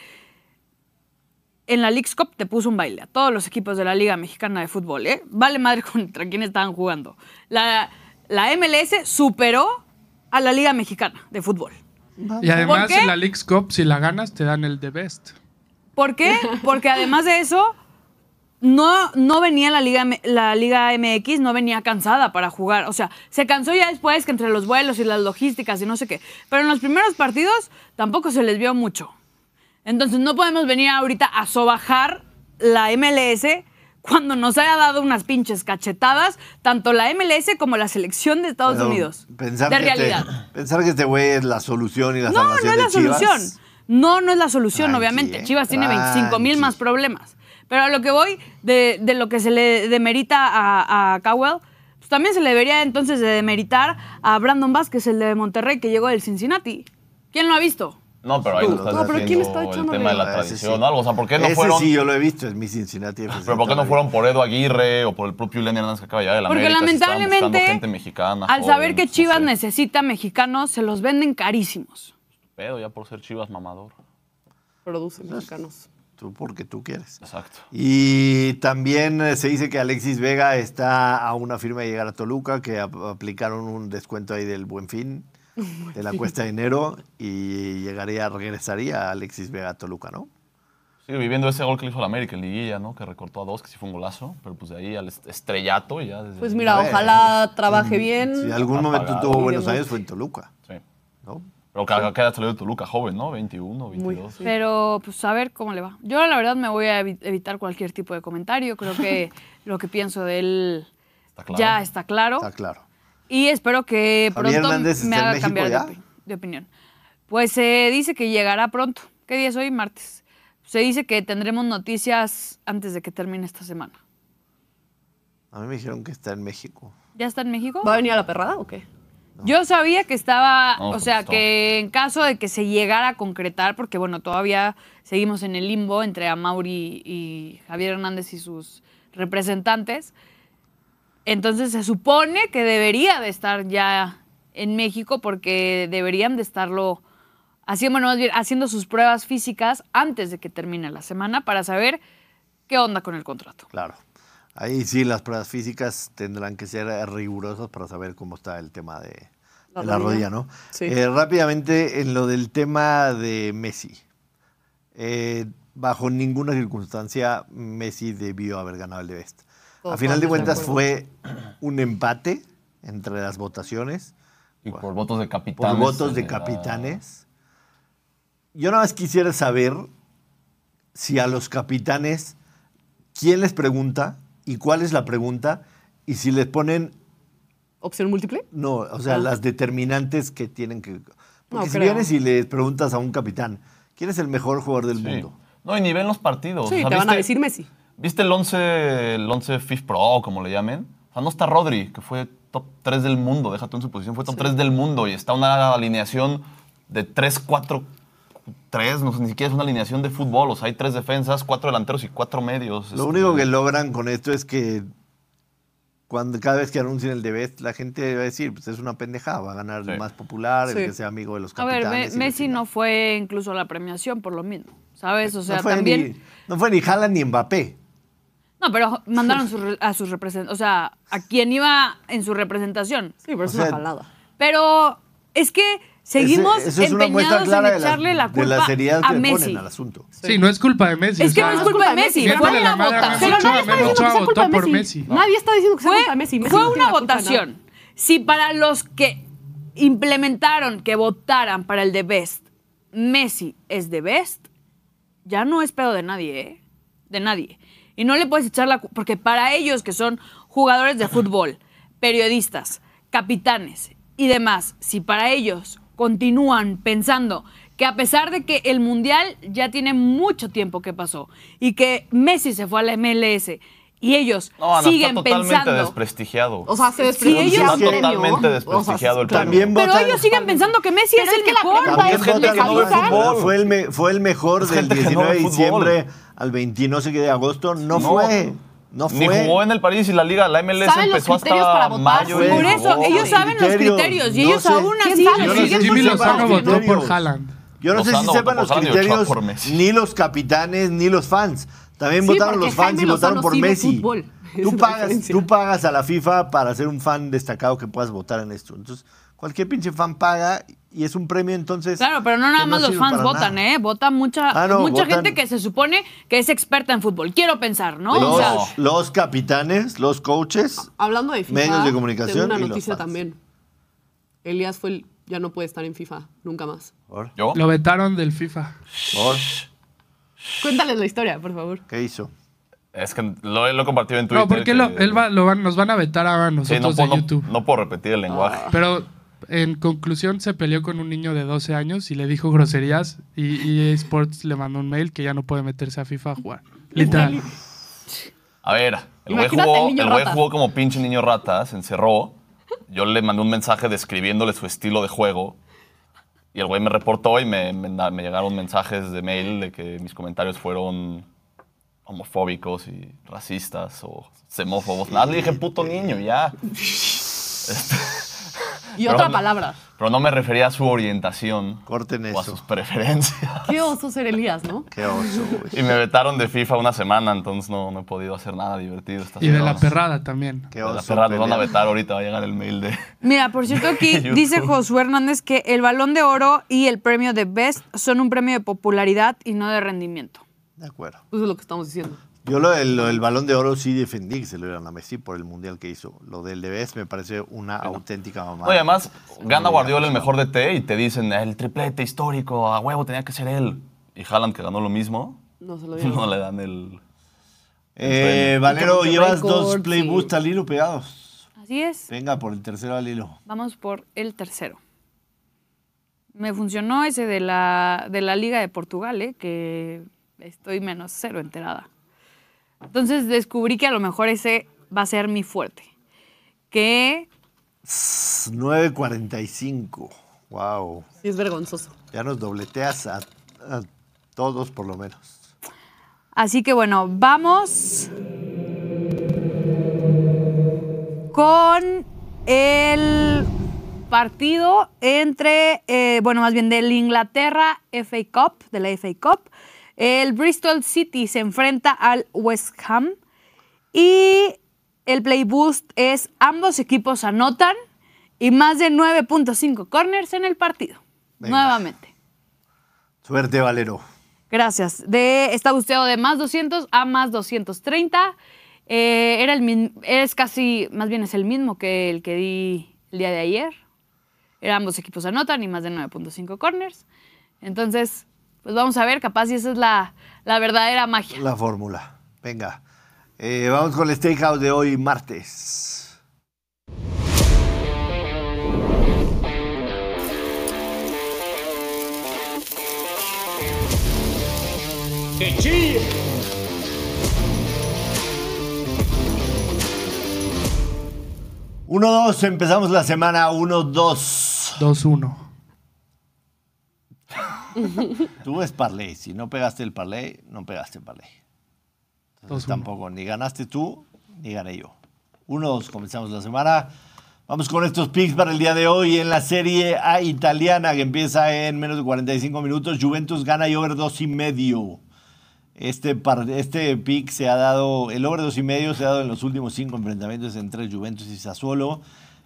en la League's Cup te puso un baile a todos los equipos de la Liga Mexicana de Fútbol, ¿eh? Vale madre contra quién estaban jugando. La, la MLS superó a la Liga Mexicana de Fútbol. Y además en la League's Cup, si la ganas, te dan el The Best. ¿Por qué? Porque además de eso, no, no venía la Liga, la Liga MX, no venía cansada para jugar. O sea, se cansó ya después que entre los vuelos y las logísticas y no sé qué. Pero en los primeros partidos tampoco se les vio mucho. Entonces no podemos venir ahorita a sobajar la MLS cuando nos haya dado unas pinches cachetadas, tanto la MLS como la selección de Estados Pero Unidos. Pensar de que este- realidad. pensar que este güey es la solución y la No, no salvación es de la Chivas. solución. No, no es la solución, Tranqui, obviamente. eh, Chivas tiene 25 mil más problemas. Pero a lo que voy, de, de lo que se le demerita a, a Cowell, pues también se le debería entonces de demeritar a Brandon Vázquez, el de Monterrey, que llegó del Cincinnati. ¿Quién lo ha visto? No, pero ahí no No, pero ¿quién está el tema de la Ese tradición sí. o algo. O sea, ¿por qué no Ese fueron...? sí, yo lo he visto, es mi Cincinnati FC. Pero ¿por qué no fueron por Edo Aguirre o por el propio Lenny Hernández que acaba de llegar de la Porque América? si lamentablemente, gente mexicana, al joven, saber que no Chivas sé. necesita mexicanos, se los venden carísimos. Pedo ya por ser Chivas mamador. Producen mexicanos. Tú porque tú quieres. Exacto. Y también eh, se dice que Alexis Vega está a una firma de llegar a Toluca, que ap- aplicaron un descuento ahí del Buen Fin, de la cuesta de enero, y llegaría, regresaría Alexis Vega a Toluca, ¿no? Sigue viviendo ese gol que le hizo la América en Liguilla, ¿no? Que recortó a dos, que sí fue un golazo. Pero pues de ahí al est- estrellato y ya desde Pues mira, ojalá trabaje bien. Si algún momento tuvo buenos años fue en Toluca, Sí. ¿no? Pero que queda salido de Toluca, joven, ¿no? 21, 22. Sí. Pero, pues, a ver cómo le va. Yo, la verdad, me voy a evi- evitar cualquier tipo de comentario. Creo que lo que pienso de él Está claro. ya está claro. Está claro. Y espero que Javier pronto Hernández me haga México cambiar de, ya. opi- de opinión. Pues se dice que llegará pronto. ¿Qué día es hoy? Martes. Se dice que tendremos noticias antes de que termine esta semana. A mí me dijeron que está en México. ¿Ya está en México? ¿Va a venir a la perrada o qué? Yo sabía que estaba, No, o pues, sea, que en caso de que se llegara a concretar, porque bueno, todavía seguimos en el limbo entre Amauri y Javier Hernández y sus representantes, entonces se supone que debería de estar ya en México porque deberían de estarlo haciendo, bueno, más bien, haciendo sus pruebas físicas antes de que termine la semana para saber qué onda con el contrato. Claro. Ahí sí las pruebas físicas tendrán que ser rigurosas para saber cómo está el tema de, La de la rodilla. ¿no? Sí. Eh, rápidamente, en lo del tema de Messi. Eh, bajo ninguna circunstancia Messi debió haber ganado el de Best. Todos A final de cuentas fue un empate entre las votaciones Y por votos de por capitanes. votos de capitanes. Yo nada más quisiera saber si a los capitanes, quién les pregunta y cuál es la pregunta y si les ponen, ¿Opción múltiple? no, o sea, Ah. las determinantes que tienen que... Porque No si creo. vienes y les preguntas a un capitán, ¿quién es el mejor jugador del Sí. mundo? No, y ni ven los partidos. Sí, O sea, te van a ¿viste- decir Messi. ¿Viste el 11, el 11 FIF Pro, como le llamen? O sea, no está Rodri, que fue top 3 del mundo, déjate en su posición, fue top 3 del mundo y está una alineación de 3-4-3, no ni siquiera es una alineación de fútbol, o sea, hay tres defensas, cuatro delanteros y cuatro medios. Lo Este, único que logran con esto es que cuando cada vez que anuncien el de Best, la gente va a decir, pues es una pendejada, va a ganar el más popular, Sí. el que sea amigo de los A ver, capitanes. Me- y la Messi no fue incluso a la premiación por lo mismo, ¿sabes? O sea, no fue también... Ni, no fue ni Haaland ni Mbappé. No, pero mandaron su a sus representantes, o sea, a quien iba en su representación. Sí, pero es O sea, una jalada. Pero es que seguimos Ese- eso es una muestra empeñados clara en de la, echarle la de culpa la seriedad que a le Messi. ponen al asunto. Sí, no es culpa de Messi. Es o que sea, no es culpa de Messi, fue miéntale una la madre a votación. Memo nadie Ochoa, está Memo diciendo que Ochoa sea culpa de votó por Messi. Messi. Nadie está diciendo que sea Fue, culpa de Messi. Messi fue no tiene una la culpa de nada. votación. Si para los que implementaron que votaran para el de Best, Messi es de Best, ya no es pedo de nadie, ¿eh? De nadie. Y no le puedes echar la... cu- Porque para ellos que son jugadores de fútbol, periodistas, capitanes y demás, si para ellos continúan pensando que a pesar de que el Mundial ya tiene mucho tiempo que pasó y que Messi se fue a la MLS y ellos No, Ana, siguen está totalmente pensando... desprestigiado. O sea, se Sí, desprecia ellos- está totalmente O sea, desprestigiado el premio. También Pero ellos siguen pensando que Messi Pero es es el que mejor. es gente que no ve igual. fútbol. Fue el, me- fue el mejor Es del gente que no 19 de diciembre al 20 no sé qué de agosto. No, fue. No Ni fue. jugó en el París y la liga, la MLS ¿Saben los empezó criterios para hasta votar? mayo. Por eso, jugó. ellos saben los Criterios, criterios y no ellos sé. aún ¿Quién así sabe? lo Yo no sé siguen si Jimmy sepan Lozano los votó por criterios. Haaland. Yo no sé si sepan los criterios, ni los capitanes, ni los fans. También Sí, votaron los fans Jaime y votaron por Messi. Tú pagas, tú pagas a la FIFA para ser un fan destacado que puedas votar en esto. Entonces, cualquier pinche fan paga y es un premio, entonces. Claro, pero no nada más los fans votan, nada. ¿eh? Vota mucha, Ah, no, mucha votan- gente que se supone que es experta en fútbol. Quiero pensar, ¿no? O Los, sea, los capitanes, los coaches. Hablando de FIFA, Medios de comunicación tengo una y los noticia fans. también. Elías fue el- ya no puede estar en FIFA nunca más. ¿Por? ¿Yo? Lo vetaron del FIFA. ¿Por? Cuéntales la historia, por favor. ¿Qué hizo? Es que lo, he- compartido en Twitter. No, porque que- lo- él va- lo van- nos van a vetar a Sí, nosotros no, de puedo, no- YouTube. no puedo repetir el lenguaje. Pero en conclusión se peleó con un niño de 12 años y le dijo groserías y EA Sports le mandó un mail que ya no puede meterse a FIFA a jugar. Literal. A ver, el güey el jugó, el como pinche niño rata, se encerró. Yo le mandé un mensaje describiéndole su estilo de juego. Y el güey me reportó y me, me da- me llegaron mensajes de mail de que mis comentarios fueron homofóbicos y racistas o xenófobos. Nada, le dije puto niño, ya. Este, Y Pero otra no- palabra. pero no me refería a su orientación Corten o a eso. sus preferencias. Qué oso ser Elías, ¿no? Qué oso, güey. Y me vetaron de FIFA una semana, entonces no, no he podido hacer nada divertido esta Y de la perrada también. Qué De la oso. perra nos van a vetar ahorita, va a llegar el mail de... Mira, por cierto, aquí dice Josué Hernández que el balón de oro y el premio de Best son un premio de popularidad y no de rendimiento. De acuerdo. Eso es lo que estamos diciendo. Yo lo del, lo del balón de oro sí defendí que se lo dieran a Messi por el mundial que hizo. Lo del DBS me parece una auténtica mamada. Oye, además, gana Guardiola el mejor DT y te dicen, el triplete histórico, a huevo, tenía que ser él. Y Haaland, que ganó lo mismo, No se lo dieron. no le dan el... Eh, Valero, llevas dos play sí. al hilo pegados. Así es. Venga, por el tercero al hilo. Vamos por el tercero. Me funcionó ese de la, de la Liga de Portugal, ¿eh? que estoy menos cero enterada. Entonces descubrí que a lo mejor ese va a ser mi fuerte. Que 9.45. Wow. Sí, es vergonzoso. Ya nos dobleteas a, a todos por lo menos. Así que bueno, vamos con el partido entre, eh, bueno, más bien del Inglaterra FA Cup, de la FA Cup. El Bristol City se enfrenta al West Ham y el play boost es ambos equipos anotan y más de 9.5 corners en el partido. Venga. Nuevamente. Suerte, Valero. Gracias. De, está busteado de más 200 a más 230. Eh, era el es casi, más bien es el mismo que el que di el día de ayer. Era ambos equipos anotan y más de 9.5 corners. Entonces, pues vamos a ver, capaz si esa es la, la verdadera magia. La fórmula. Venga. Eh, vamos con el Steakhouse de hoy, martes. ¡Que chille! Uno, dos, empezamos la semana 1-2. 2-1. Tú es parlay. Si no pegaste el parlay, no pegaste el parlay. Entonces 2-1. tampoco, ni ganaste tú, ni gané yo. 1-2, comenzamos la semana. Vamos con estos picks para el día de hoy en la Serie A italiana que empieza en menos de 45 minutos. Juventus gana y over 2 y medio. Este, par- este pick se ha dado, el over 2 y medio se ha dado en los últimos cinco enfrentamientos entre Juventus y Sassuolo.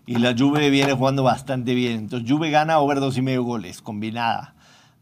Y la Juve viene jugando bastante bien. Entonces Juve gana over 2 y medio goles, combinada.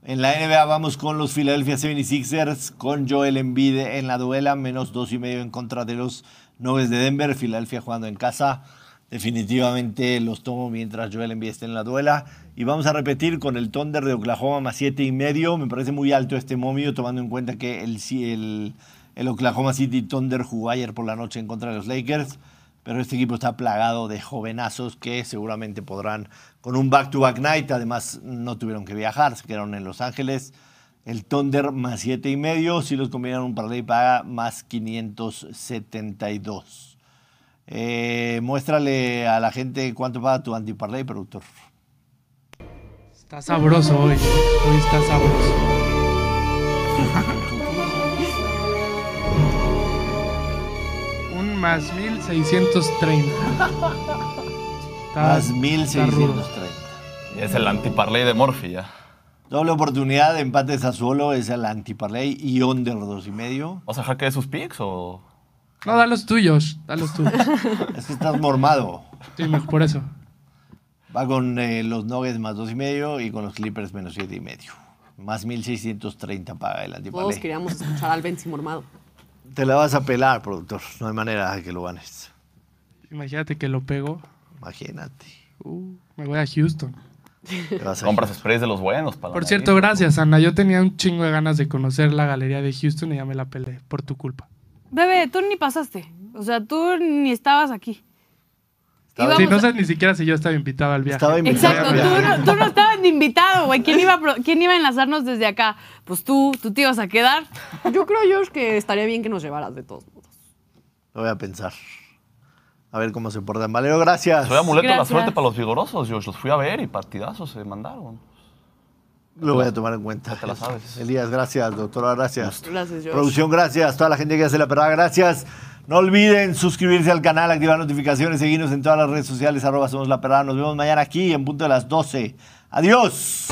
En la NBA vamos con los Philadelphia 76ers, con Joel Embiid en la duela, menos dos y medio en contra de los Nuggets de Denver. Philadelphia jugando en casa. Definitivamente los tomo mientras Joel Embiid esté en la duela. Y vamos a repetir con el Thunder de Oklahoma más siete y medio. Me parece muy alto este momio, tomando en cuenta que el, el, el Oklahoma City Thunder jugó ayer por la noche en contra de los Lakers. Pero este equipo está plagado de jovenazos que seguramente podrán, con un back-to-back night, además no tuvieron que viajar, se quedaron en Los Ángeles. El Thunder más siete y medio, si los combinan un parlay paga más 572. Eh, muéstrale a la gente cuánto paga tu anti-parlay, productor. Está sabroso hoy. Hoy está sabroso. Un más 1630. Está- Más está rudo. 1630. Es el antiparley de Morphy ya. Doble oportunidad, empate de Sassuolo, es el antiparley y under dos y medio. ¿Vas a dejar que dé sus picks o...? No, da los tuyos, da los tuyos. Es que estás mormado. Sí, mejor por eso. Va con eh, los Nuggets más dos y medio y con los Clippers menos siete y medio. Más 1630 paga el Todos antiparley. queríamos escuchar al Benzi mormado. Te la vas a pelar, productor. No hay manera de que lo ganes. Imagínate que lo pego. Imagínate. Uh, me voy a Houston. Compras sprays de los buenos para Por cierto, nariz. gracias, Ana. Yo tenía un chingo de ganas de conocer la galería de Houston y ya me la peleé por tu culpa. Bebé, tú ni pasaste. O sea, tú ni estabas aquí. Estaba- Sí, no a- sé ni siquiera si yo estaba invitado al viaje. Estaba invitado. Exacto, tú no, tú no estabas ni invitado, güey. ¿Quién iba, a ¿Quién iba a enlazarnos desde acá? Pues tú, tú te ibas a quedar. Yo creo, Josh, que estaría bien que nos llevaras de todos modos. Lo voy a pensar. A ver cómo se portan. Valero, gracias. Soy amuleto de la suerte para los vigorosos, Josh. Los fui a ver y partidazos se mandaron. Lo voy a tomar en cuenta. Ya te la sabes. Elías, gracias. Doctora, gracias. Gracias, Josh. Producción, gracias. Toda la gente que hace la perrada, gracias. No olviden suscribirse al canal, activar notificaciones, seguirnos en todas las redes sociales, arroba somos la perrada. Nos vemos mañana aquí en punto de las 12. Adiós.